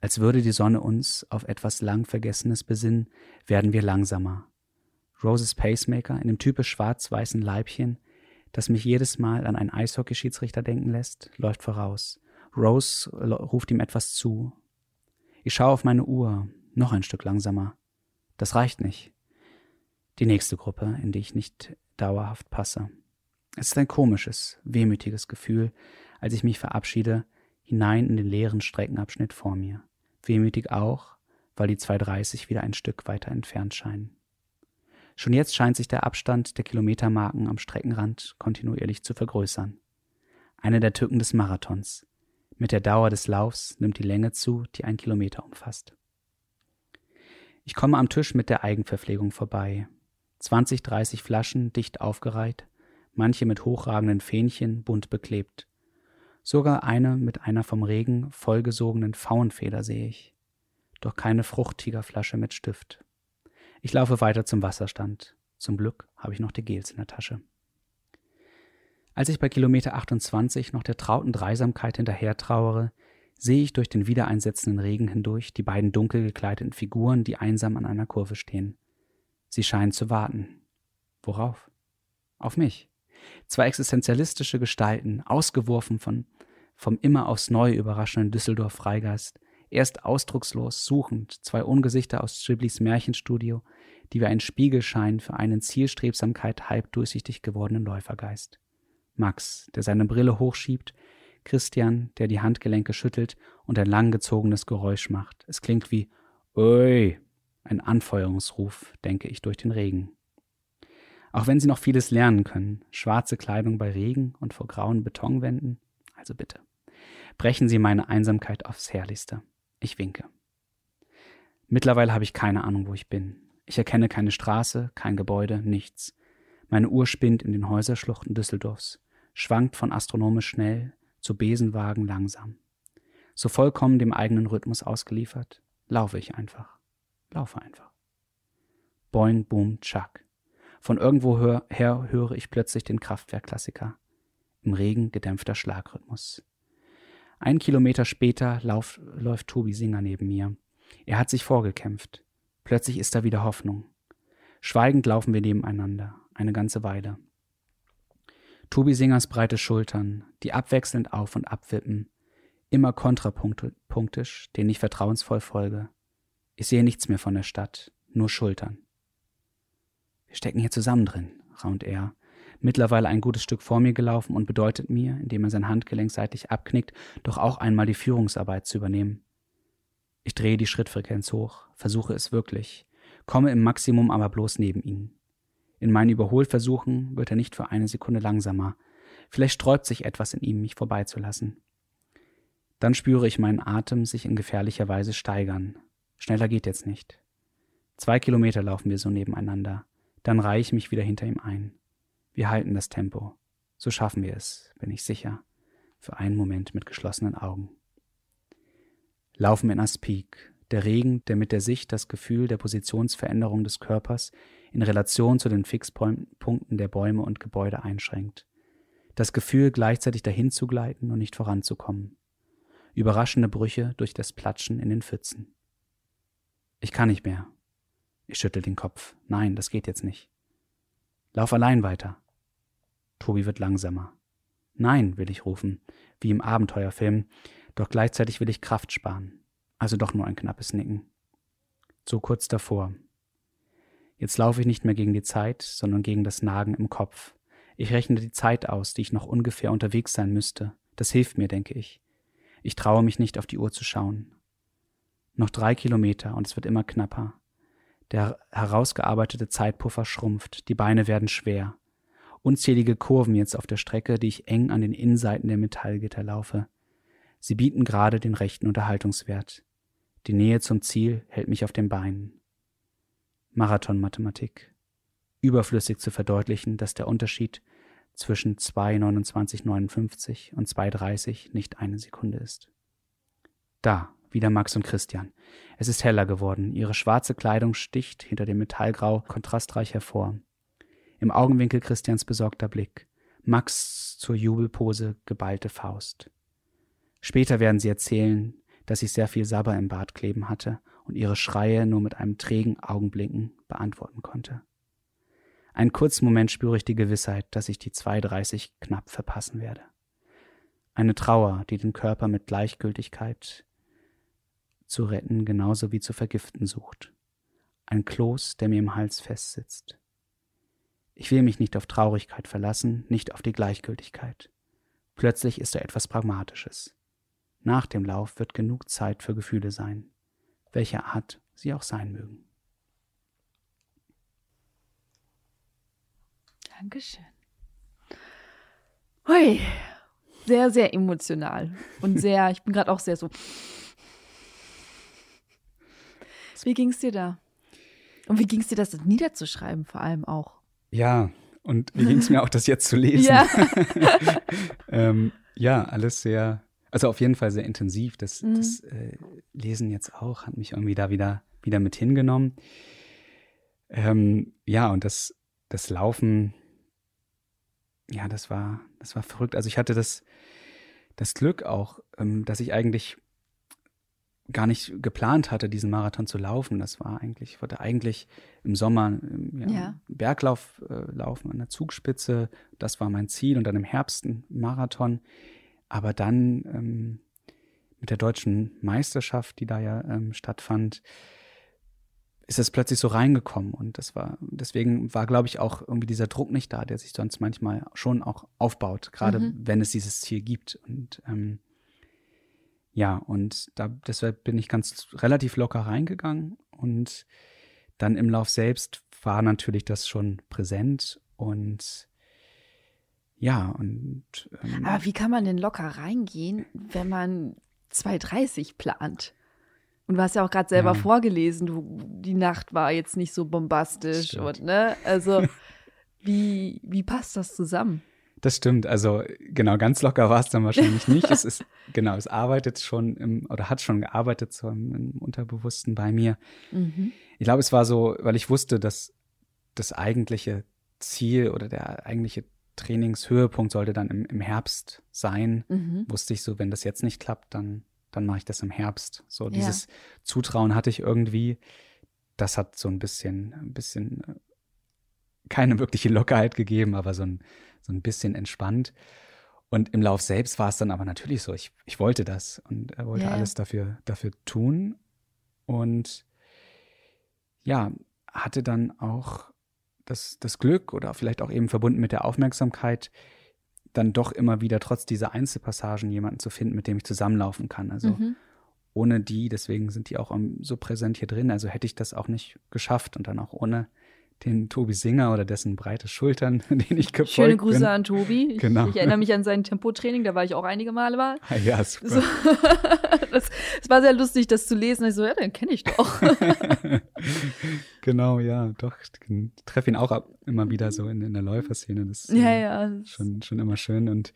A: Als würde die Sonne uns auf etwas lang Vergessenes besinnen, werden wir langsamer. Roses Pacemaker in dem typisch schwarz-weißen Leibchen, das mich jedes Mal an einen Eishockeyschiedsrichter denken lässt, läuft voraus. Rose ruft ihm etwas zu. Ich schaue auf meine Uhr, noch ein Stück langsamer. Das reicht nicht. Die nächste Gruppe, in die ich nicht dauerhaft passe. Es ist ein komisches, wehmütiges Gefühl, als ich mich verabschiede, hinein in den leeren Streckenabschnitt vor mir. Wehmütig auch, weil die 230 wieder ein Stück weiter entfernt scheinen. Schon jetzt scheint sich der Abstand der Kilometermarken am Streckenrand kontinuierlich zu vergrößern. Eine der Tücken des Marathons. Mit der Dauer des Laufs nimmt die Länge zu, die ein Kilometer umfasst. Ich komme am Tisch mit der Eigenverpflegung vorbei. 20, 30 Flaschen dicht aufgereiht, manche mit hochragenden Fähnchen bunt beklebt. Sogar eine mit einer vom Regen vollgesogenen Pfauenfeder sehe ich. Doch keine Fruchttigerflasche mit Stift. Ich laufe weiter zum Wasserstand. Zum Glück habe ich noch die Gels in der Tasche. Als ich bei Kilometer 28 noch der trauten Dreisamkeit hinterher trauere, sehe ich durch den wiedereinsetzenden Regen hindurch die beiden dunkel gekleideten Figuren, die einsam an einer Kurve stehen. Sie scheinen zu warten. Worauf? Auf mich. Zwei existenzialistische Gestalten, ausgeworfen von, vom immer aufs Neue überraschenden Düsseldorf-Freigeist, erst ausdruckslos, suchend, zwei Ungesichter aus Ghiblis Märchenstudio, die wie ein Spiegel scheinen für einen Zielstrebsamkeit halb durchsichtig gewordenen Läufergeist. Max, der seine Brille hochschiebt, Christian, der die Handgelenke schüttelt und ein langgezogenes Geräusch macht. Es klingt wie Ui, ein Anfeuerungsruf, denke ich durch den Regen. Auch wenn sie noch vieles lernen können, schwarze Kleidung bei Regen und vor grauen Betonwänden, also bitte. Brechen Sie meine Einsamkeit aufs Herrlichste. Ich winke. Mittlerweile habe ich keine Ahnung, wo ich bin. Ich erkenne keine Straße, kein Gebäude, nichts. Meine Uhr spinnt in den Häuserschluchten Düsseldorfs, schwankt von astronomisch schnell zu Besenwagen langsam. So vollkommen dem eigenen Rhythmus ausgeliefert, laufe ich einfach. Laufe einfach. Boing, boom, tschack. Von irgendwo her höre ich plötzlich den Kraftwerkklassiker. Im Regen gedämpfter Schlagrhythmus. Ein Kilometer später lauf, läuft Tobi Singer neben mir. Er hat sich vorgekämpft. Plötzlich ist da wieder Hoffnung. Schweigend laufen wir nebeneinander, eine ganze Weile. Tobi Singers breite Schultern, die abwechselnd auf und abwippen, immer kontrapunktisch, denen ich vertrauensvoll folge. Ich sehe nichts mehr von der Stadt, nur Schultern. Wir stecken hier zusammen drin, raunt er, mittlerweile ein gutes Stück vor mir gelaufen und bedeutet mir, indem er sein Handgelenk seitlich abknickt, doch auch einmal die Führungsarbeit zu übernehmen. Ich drehe die Schrittfrequenz hoch, versuche es wirklich, komme im Maximum aber bloß neben ihn. In meinen Überholversuchen wird er nicht für eine Sekunde langsamer. Vielleicht sträubt sich etwas in ihm, mich vorbeizulassen. Dann spüre ich meinen Atem sich in gefährlicher Weise steigern. Schneller geht jetzt nicht. Zwei Kilometer laufen wir so nebeneinander. Dann reihe ich mich wieder hinter ihm ein. Wir halten das Tempo. So schaffen wir es, bin ich sicher, für einen Moment mit geschlossenen Augen. Laufen in Aspik, der Regen, der mit der Sicht das Gefühl der Positionsveränderung des Körpers in Relation zu den Fixpunkten der Bäume und Gebäude einschränkt. Das Gefühl, gleichzeitig dahin zu gleiten und nicht voranzukommen. Überraschende Brüche durch das Platschen in den Pfützen. Ich kann nicht mehr, ich schüttel den Kopf. Nein, das geht jetzt nicht. Lauf allein weiter. Tobi wird langsamer. Nein, will ich rufen, wie im Abenteuerfilm, doch gleichzeitig will ich Kraft sparen. Also doch nur ein knappes Nicken. So kurz davor. Jetzt laufe ich nicht mehr gegen die Zeit, sondern gegen das Nagen im Kopf. Ich rechne die Zeit aus, die ich noch ungefähr unterwegs sein müsste. Das hilft mir, denke ich. Ich traue mich nicht auf die Uhr zu schauen. Noch drei Kilometer und es wird immer knapper. Der herausgearbeitete Zeitpuffer schrumpft, die Beine werden schwer. Unzählige Kurven jetzt auf der Strecke, die ich eng an den Innenseiten der Metallgitter laufe. Sie bieten gerade den rechten Unterhaltungswert. Die Nähe zum Ziel hält mich auf den Beinen. Marathonmathematik. Überflüssig zu verdeutlichen, dass der Unterschied zwischen 2,29,59 und 2,30 nicht eine Sekunde ist. Da, Wieder Max und Christian. Es ist heller geworden. Ihre schwarze Kleidung sticht hinter dem Metallgrau kontrastreich hervor. Im Augenwinkel Christians besorgter Blick. Max zur Jubelpose geballte Faust. Später werden sie erzählen, dass ich sehr viel Sabber im Bart kleben hatte und ihre Schreie nur mit einem trägen Augenblicken beantworten konnte. Einen kurzen Moment spüre ich die Gewissheit, dass ich die 2,30 knapp verpassen werde. Eine Trauer, die den Körper mit Gleichgültigkeit zu retten genauso wie zu vergiften sucht. Ein Kloß, der mir im Hals festsitzt. Ich will mich nicht auf Traurigkeit verlassen, nicht auf die Gleichgültigkeit. Plötzlich ist da etwas Pragmatisches. Nach dem Lauf wird genug Zeit für Gefühle sein, welcher Art sie auch sein mögen.
B: Dankeschön. Hui, sehr, sehr emotional und [laughs] sehr, ich bin gerade auch sehr so. Wie ging es dir da? Und wie ging es dir, das niederzuschreiben, vor allem auch?
A: Ja, und wie ging es mir auch, das jetzt zu [laughs] lesen?
B: Ja. [laughs]
A: ähm, ja, alles sehr, also auf jeden Fall sehr intensiv. Das, mhm. das äh, Lesen jetzt auch hat mich irgendwie da wieder, wieder mit hingenommen. Ähm, ja, und das, das Laufen, ja, das war, das war verrückt. Also ich hatte das, das Glück auch, ähm, dass ich eigentlich gar nicht geplant hatte, diesen Marathon zu laufen. Das war eigentlich, ich wollte eigentlich im Sommer ja, ja. Berglauf äh, laufen an der Zugspitze. Das war mein Ziel und dann im Herbst ein Marathon. Aber dann ähm, mit der deutschen Meisterschaft, die da ja ähm, stattfand, ist es plötzlich so reingekommen. Und das war deswegen war glaube ich auch irgendwie dieser Druck nicht da, der sich sonst manchmal schon auch aufbaut, gerade mhm. wenn es dieses Ziel gibt. Und ähm, ja, und da, deshalb bin ich ganz relativ locker reingegangen. Und dann im Lauf selbst war natürlich das schon präsent. Und ja, und.
B: Ähm, Aber wie kann man denn locker reingehen, wenn man 2,30 plant? Und du hast ja auch gerade selber ja. vorgelesen, du, die Nacht war jetzt nicht so bombastisch und ne, also [laughs] wie, wie passt das zusammen?
A: Das stimmt. Also genau, ganz locker war es dann wahrscheinlich [laughs] nicht. es ist, genau, es arbeitet schon im, oder hat schon gearbeitet so im, im Unterbewussten bei mir. Mhm. Ich glaube, es war so, weil ich wusste, dass das eigentliche Ziel oder der eigentliche Trainingshöhepunkt sollte dann im, im Herbst sein. Mhm. Wusste ich so, wenn das jetzt nicht klappt, dann, dann mache ich das im Herbst. So ja. dieses Zutrauen hatte ich irgendwie. Das hat so ein bisschen, ein bisschen äh, keine wirkliche Lockerheit gegeben, aber so ein, so ein bisschen entspannt. Und im Lauf selbst war es dann aber natürlich so, ich, ich wollte das und er wollte yeah. alles dafür, dafür tun. Und ja, hatte dann auch das, das Glück oder vielleicht auch eben verbunden mit der Aufmerksamkeit, dann doch immer wieder trotz dieser Einzelpassagen jemanden zu finden, mit dem ich zusammenlaufen kann. Also mhm. ohne die, deswegen sind die auch so präsent hier drin. Also hätte ich das auch nicht geschafft und dann auch ohne den Tobi Singer oder dessen breite Schultern, [laughs] den ich gefolgt
B: Schöne Grüße
A: bin.
B: an Tobi. Genau. Ich, erinnere mich an sein Tempotraining, da war ich auch einige Male mal.
A: Ah, ja, super.
B: So, [laughs] das, das, war sehr lustig, das zu lesen. Ich so, ja, den kenne ich doch. [laughs]
A: genau, ja, doch. Ich treffe ihn auch ab, immer wieder so in, in der Läuferszene. Das ist
B: ja, ja.
A: Schon, schon immer schön. Und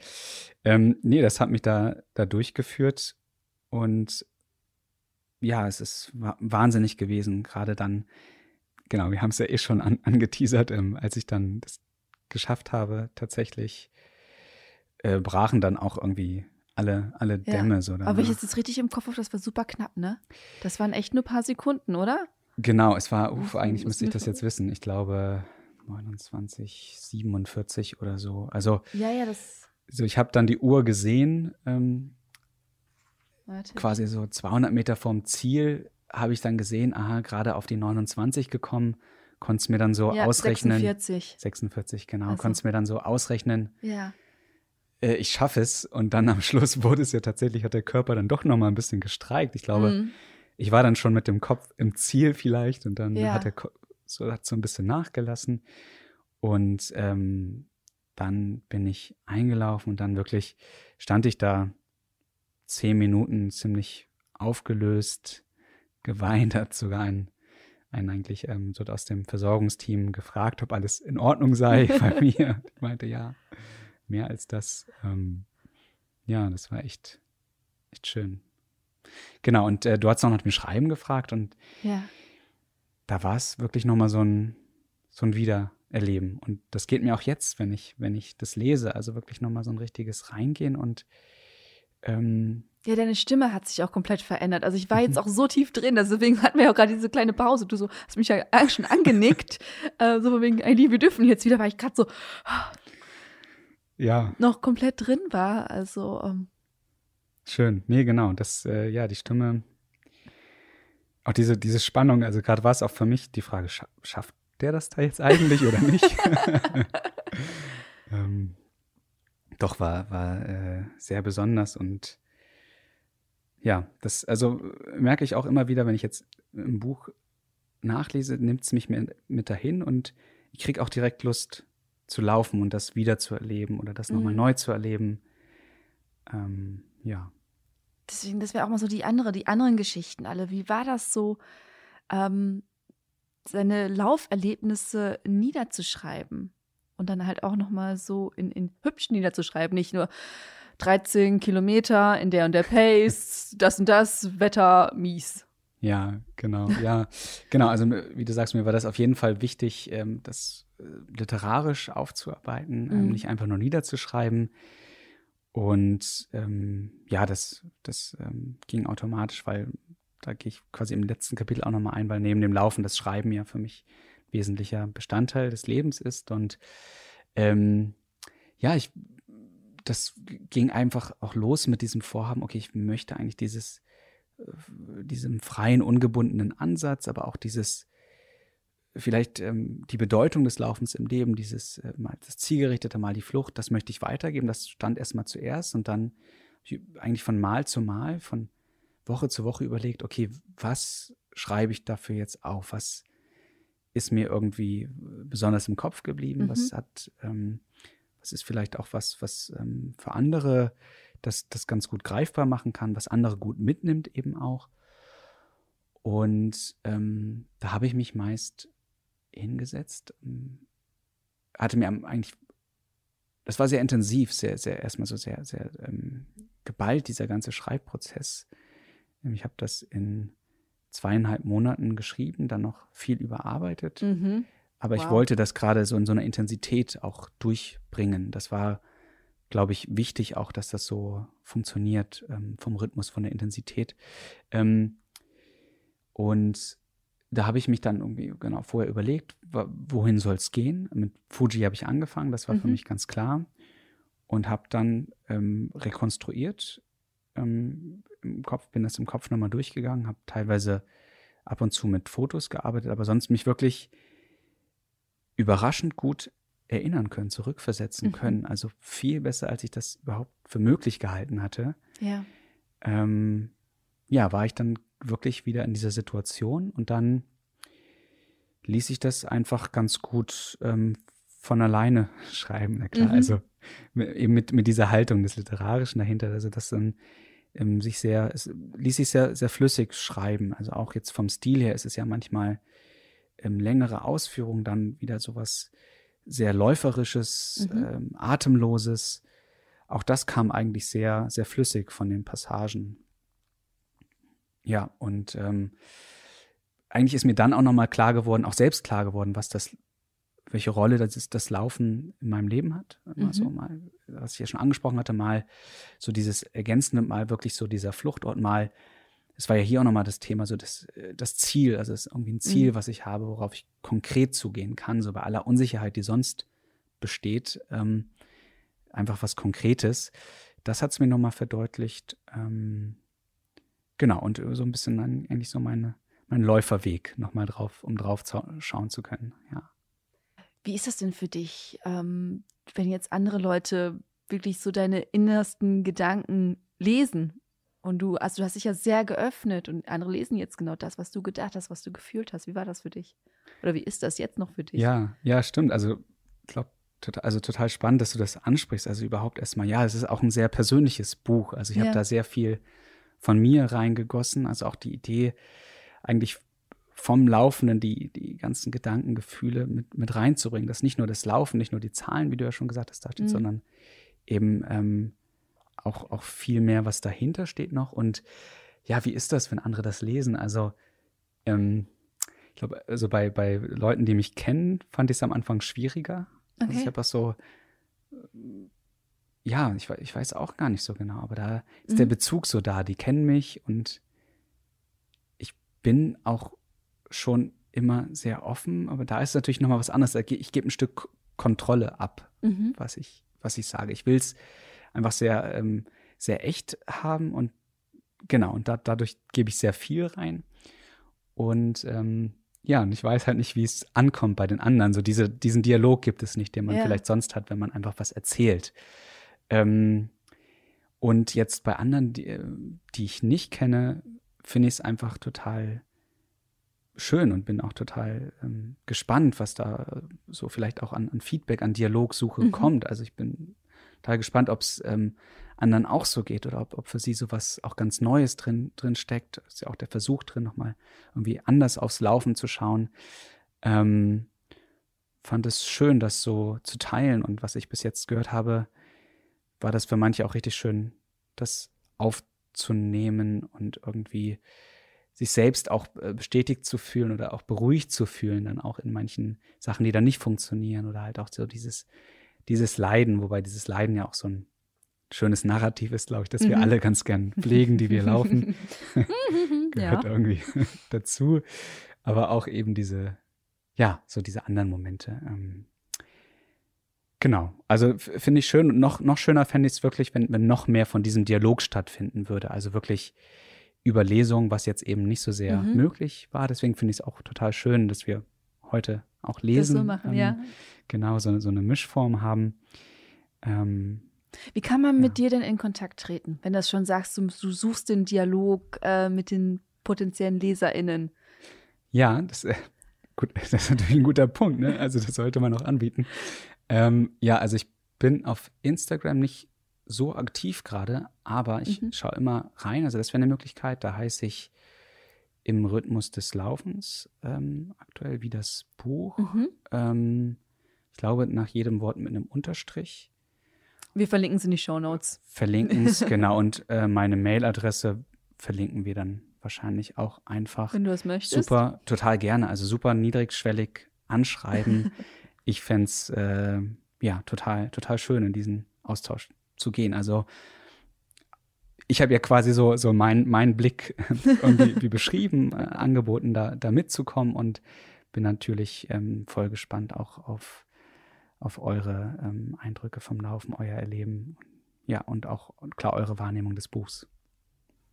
A: ähm, nee, das hat mich da, da durchgeführt. Und ja, es ist wahnsinnig gewesen, gerade dann genau, wir haben es ja eh schon an, angeteasert, ähm, als ich dann das geschafft habe, tatsächlich äh, brachen dann auch irgendwie alle, alle Dämme ja. so.
B: Danach. Aber ich jetzt richtig im Kopf auf, das war super knapp, ne? Das waren echt nur ein paar Sekunden, oder?
A: Genau, es war, uff, eigentlich müsste ich das jetzt wissen. Ich glaube 29, 47 oder so. Also,
B: ja, ja, das.
A: So, ich habe dann die Uhr gesehen, ähm, quasi so 200 Meter vom Ziel habe ich dann gesehen, aha, gerade auf die 29 gekommen, konnte es mir dann so ja, ausrechnen.
B: 46.
A: 46, genau. Also. Konnte es mir dann so ausrechnen.
B: Ja.
A: Äh, ich schaffe es. Und dann am [laughs] Schluss wurde es ja tatsächlich, hat der Körper dann doch nochmal ein bisschen gestreikt. Ich glaube, mhm. ich war dann schon mit dem Kopf im Ziel vielleicht und dann ja. hat er so, hat so ein bisschen nachgelassen. Und ähm, dann bin ich eingelaufen und dann wirklich stand ich da zehn Minuten ziemlich aufgelöst, geweint, hat sogar einen, einen eigentlich ähm, so aus dem Versorgungsteam gefragt, ob alles in Ordnung sei [laughs] bei mir. Ich meinte, ja, mehr als das. Ähm, ja, das war echt, echt schön. Genau, und äh, du hast noch nach dem Schreiben gefragt und
B: Ja.
A: da war es wirklich nochmal so ein, so ein Wiedererleben. Und das geht mir auch jetzt, wenn ich, wenn ich das lese. Also wirklich nochmal so ein richtiges Reingehen und ähm,
B: Ja, deine Stimme hat sich auch komplett verändert. Also ich war
A: Mhm.
B: jetzt auch so tief drin, deswegen hatten wir ja auch gerade diese kleine Pause. Du so, hast mich ja schon angenickt. [laughs] äh, so von wegen, Eileen, wir dürfen jetzt wieder, weil ich gerade so
A: ja,
B: noch komplett drin war. Also ähm,
A: schön. Nee, genau. Das, äh, ja, die Stimme, auch diese, diese Spannung, also gerade war es auch für mich die Frage, scha schafft der das da jetzt eigentlich oder nicht? [laughs] [laughs] ähm, doch, war, war äh, sehr besonders und ja, das, also merke ich auch immer wieder, wenn ich jetzt im Buch nachlese, nimmt es mich mit, mit dahin und ich kriege auch direkt Lust zu laufen und das wieder zu erleben oder das nochmal
B: Mhm.
A: neu zu erleben. Ähm, ja.
B: deswegen, das wäre auch mal so die andere, die anderen Geschichten alle. Wie war das so, ähm, seine Lauferlebnisse niederzuschreiben? Und dann halt auch nochmal so in, in hübsch niederzuschreiben, nicht nur 13 Kilometer in der und der Pace, [laughs] das und das, Wetter mies.
A: Ja, genau, ja, genau. Also wie du sagst, mir war das auf jeden Fall wichtig, ähm, das äh, literarisch aufzuarbeiten, ähm,
B: Mhm.
A: nicht einfach nur niederzuschreiben. Und ähm, ja, das, das ähm, ging automatisch, weil da gehe ich quasi im letzten Kapitel auch nochmal ein, weil neben dem Laufen das Schreiben ja für mich wesentlicher Bestandteil des Lebens ist. Und ähm, ja, ich, das ging einfach auch los mit diesem Vorhaben, okay, ich möchte eigentlich dieses diesem freien, ungebundenen Ansatz, aber auch dieses, vielleicht ähm, die Bedeutung des Laufens im Leben, dieses äh, mal das Zielgerichtete, mal die Flucht, das möchte ich weitergeben. Das stand erstmal zuerst und dann eigentlich von Mal zu Mal, von Woche zu Woche überlegt, okay, was schreibe ich dafür jetzt auf? Was ist mir irgendwie besonders im Kopf geblieben?
B: Mhm.
A: Was hat, ähm, was ist vielleicht auch was, was ähm, für andere das, das ganz gut greifbar machen kann, was andere gut mitnimmt eben auch. Und ähm, da habe ich mich meist hingesetzt, ähm, hatte mir eigentlich, das war sehr intensiv, sehr, sehr, erstmal so sehr, sehr ähm, geballt, dieser ganze Schreibprozess. Ich habe das in zweieinhalb Monaten geschrieben, dann noch viel überarbeitet.
B: Mhm.
A: Aber ich
B: Wow.
A: wollte das gerade so in so einer Intensität auch durchbringen. Das war, glaube ich, wichtig auch, dass das so funktioniert ähm, vom Rhythmus, von der Intensität. Ähm, und da habe ich mich dann irgendwie genau vorher überlegt, wohin soll es gehen. Mit Fuji habe ich angefangen, das war für
B: Mhm.
A: mich ganz klar. Und habe dann ähm, rekonstruiert ähm, im Kopf, bin das im Kopf nochmal durchgegangen, habe teilweise ab und zu mit Fotos gearbeitet, aber sonst mich wirklich überraschend gut erinnern können, zurückversetzen
B: Mhm.
A: können. Also viel besser, als ich das überhaupt für möglich gehalten hatte.
B: Ja.
A: Ähm, ja, war ich dann wirklich wieder in dieser Situation und dann ließ ich das einfach ganz gut ähm, von alleine [laughs] schreiben. Na klar,
B: Mhm.
A: also mit- eben mit, mit dieser Haltung des Literarischen dahinter, also das dann ähm, sich sehr, es ließ sich sehr, sehr flüssig schreiben. Also auch jetzt vom Stil her ist es ja manchmal ähm, längere Ausführungen, dann wieder sowas sehr läuferisches,
B: Mhm.
A: ähm, atemloses. Auch das kam eigentlich sehr, sehr flüssig von den Passagen. Ja, und ähm, eigentlich ist mir dann auch nochmal klar geworden, auch selbst klar geworden, was das, welche Rolle das, ist, das Laufen in meinem Leben hat.
B: Mhm.
A: so mal, was ich ja schon angesprochen hatte, mal so dieses Ergänzende, mal wirklich so dieser Fluchtort, mal, es war ja hier auch nochmal das Thema, so das, äh, das Ziel, also es ist irgendwie ein Ziel,
B: Mhm.
A: was ich habe, worauf ich konkret zugehen kann, so bei aller Unsicherheit, die sonst besteht, ähm, einfach was Konkretes. Das hat es mir nochmal verdeutlicht. Ähm, genau, und so ein bisschen dann eigentlich so meine, mein Läuferweg nochmal drauf, um drauf zu, schauen zu können. Ja.
B: Wie ist das denn für dich, ähm, wenn jetzt andere Leute wirklich so deine innersten Gedanken lesen? Und du, also du hast dich ja sehr geöffnet und andere lesen jetzt genau das, was du gedacht hast, was du gefühlt hast. Wie war das für dich? Oder wie ist das jetzt noch für dich?
A: Ja, ja, stimmt. Also, ich glaube, total, also total spannend, dass du das ansprichst. Also überhaupt erstmal, ja, es ist auch ein sehr persönliches Buch. Also ich
B: Ja.
A: habe da sehr viel von mir reingegossen. Also auch die Idee, eigentlich vom Laufenden die, die ganzen Gedanken, Gefühle mit, mit reinzubringen. Dass nicht nur das Laufen, nicht nur die Zahlen, wie du ja schon gesagt hast, da steht,
B: Mhm.
A: sondern eben ähm, auch, auch viel mehr, was dahinter steht noch. Und ja, wie ist das, wenn andere das lesen? Also, ähm, ich glaube, also bei, bei Leuten, die mich kennen, fand ich es am Anfang schwieriger. Okay. Also ich habe das so, ja, ich, ich weiß auch gar nicht so genau, aber da ist mhm. der Bezug so da. Die kennen mich und ich bin auch schon immer sehr offen, aber da ist natürlich nochmal was anderes. Ich gebe ein Stück Kontrolle ab, mhm. was, ich, was ich sage. Ich will es einfach sehr, ähm, sehr echt haben und genau, und da, dadurch gebe ich sehr viel rein. Und ähm, ja, und ich weiß halt nicht, wie es ankommt bei den anderen. So diese, diesen Dialog gibt es nicht, den man ja. vielleicht sonst hat, wenn man einfach was erzählt. Ähm, und jetzt bei anderen, die, die ich nicht kenne, finde ich es einfach total schön und bin auch total ähm, gespannt, was da so vielleicht auch an, an Feedback, an Dialogsuche mhm. kommt. Also ich bin total gespannt, ob es ähm, anderen auch so geht oder ob, ob für sie sowas auch ganz Neues drin, drin steckt. Ist ja auch der Versuch drin, nochmal irgendwie anders aufs Laufen zu schauen. Ähm, fand es schön, das so zu teilen und was ich bis jetzt gehört habe, war das für manche auch richtig schön, das aufzunehmen und irgendwie sich selbst auch äh, bestätigt zu fühlen oder auch beruhigt zu fühlen, dann auch in manchen Sachen, die dann nicht funktionieren oder halt auch so dieses, dieses Leiden, wobei dieses Leiden ja auch so ein schönes Narrativ ist, glaube ich, das wir mhm. alle ganz gern pflegen, die wir laufen. [laughs] [laughs] Gehört ja. irgendwie [laughs] dazu. Aber auch eben diese, ja, so diese anderen Momente. Ähm, genau. Also finde ich schön. Und noch, noch schöner fände ich es wirklich, wenn, wenn noch mehr von diesem Dialog stattfinden würde. Also wirklich über Lesung, was jetzt eben nicht so sehr mhm. möglich war. Deswegen finde ich es auch total schön, dass wir heute auch lesen. Das so machen, ähm, ja. Genau, so, so eine Mischform haben. Ähm,
B: Wie kann man ja. mit dir denn in Kontakt treten, wenn du schon sagst, du, du suchst den Dialog äh, mit den potenziellen LeserInnen?
A: Ja, das, äh, gut, [laughs] das ist natürlich ein guter Punkt. Ne? Also das sollte man auch anbieten. Ähm, ja, also ich bin auf Instagram nicht so aktiv gerade, aber ich mhm. schaue immer rein. Also das wäre eine Möglichkeit. Da heiße ich im Rhythmus des Laufens ähm, aktuell wie das Buch. Mhm. Ähm, ich glaube, nach jedem Wort mit einem Unterstrich.
B: Wir verlinken es in die Show Notes.
A: Verlinken es, [laughs] genau. Und äh, meine Mailadresse verlinken wir dann wahrscheinlich auch einfach.
B: Wenn du es möchtest.
A: Super, total gerne. Also super niedrigschwellig anschreiben. [laughs] ich fände es äh, ja total, total schön, in diesen Austausch zu gehen. Also ich habe ja quasi so, so meinen mein Blick [laughs] irgendwie wie beschrieben, äh, angeboten, da, da mitzukommen und bin natürlich ähm, voll gespannt auch auf, auf eure ähm, Eindrücke vom Laufen, euer Erleben, ja, und auch klar eure Wahrnehmung des Buchs.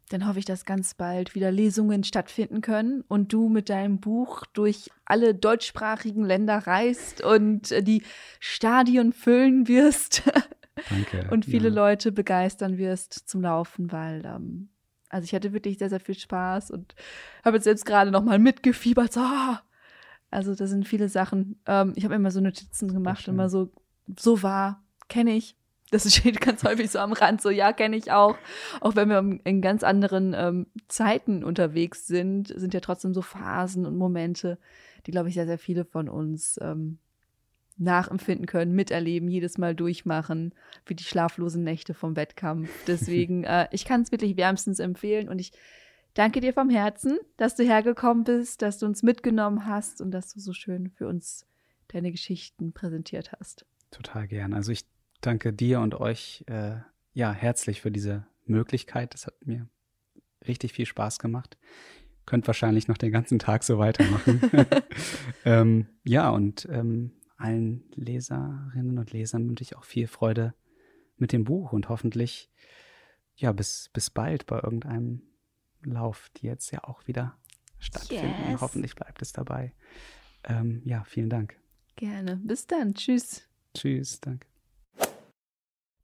B: Dann hoffe ich, dass ganz bald wieder Lesungen stattfinden können und du mit deinem Buch durch alle deutschsprachigen Länder reist und äh, die Stadien füllen wirst. [laughs]
A: Danke.
B: und viele ja. Leute begeistern wirst zum Laufen, weil ähm, also ich hatte wirklich sehr, sehr viel Spaß und habe jetzt selbst gerade noch mal mitgefiebert. So, ah. also da sind viele Sachen. Ähm, ich habe immer so Notizen gemacht, immer so, so war, kenne ich. Das [laughs] steht ganz häufig so am Rand, so ja, kenne ich auch. Auch wenn wir in ganz anderen ähm, Zeiten unterwegs sind, sind ja trotzdem so Phasen und Momente, die, glaube ich, sehr, sehr viele von uns ähm, nachempfinden können, miterleben, jedes Mal durchmachen, wie die schlaflosen Nächte vom Wettkampf. [laughs] Deswegen, äh, ich kann es wirklich wärmstens empfehlen und ich danke dir vom Herzen, dass du hergekommen bist, dass du uns mitgenommen hast und dass du so schön für uns deine Geschichten präsentiert hast.
A: Total gern. Also ich danke dir und euch äh, ja herzlich für diese Möglichkeit. Das hat mir richtig viel Spaß gemacht. Könnt wahrscheinlich noch den ganzen Tag so weitermachen. [laughs] [laughs] ähm, ja, und ähm, allen Leserinnen und Lesern wünsche ich auch viel Freude mit dem Buch und hoffentlich ja bis, bis bald bei irgendeinem Lauf, die jetzt ja auch wieder stattfinden. Yes. Hoffentlich bleibt es dabei. Ähm, ja, vielen Dank.
B: Gerne. Bis dann. Tschüss.
A: Tschüss, danke.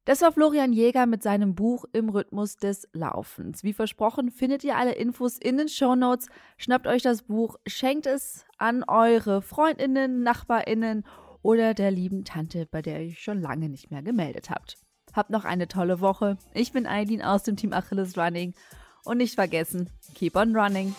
B: Das war Florian Jäger mit seinem Buch Im Rhythmus des Laufens. Wie versprochen, findet ihr alle Infos in den Show Notes. Schnappt euch das Buch, schenkt es an eure Freundinnen, Nachbarinnen oder der lieben Tante, bei der ihr schon lange nicht mehr gemeldet habt. Habt noch eine tolle Woche. Ich bin Eileen aus dem Team Achilles Running und nicht vergessen, keep on running.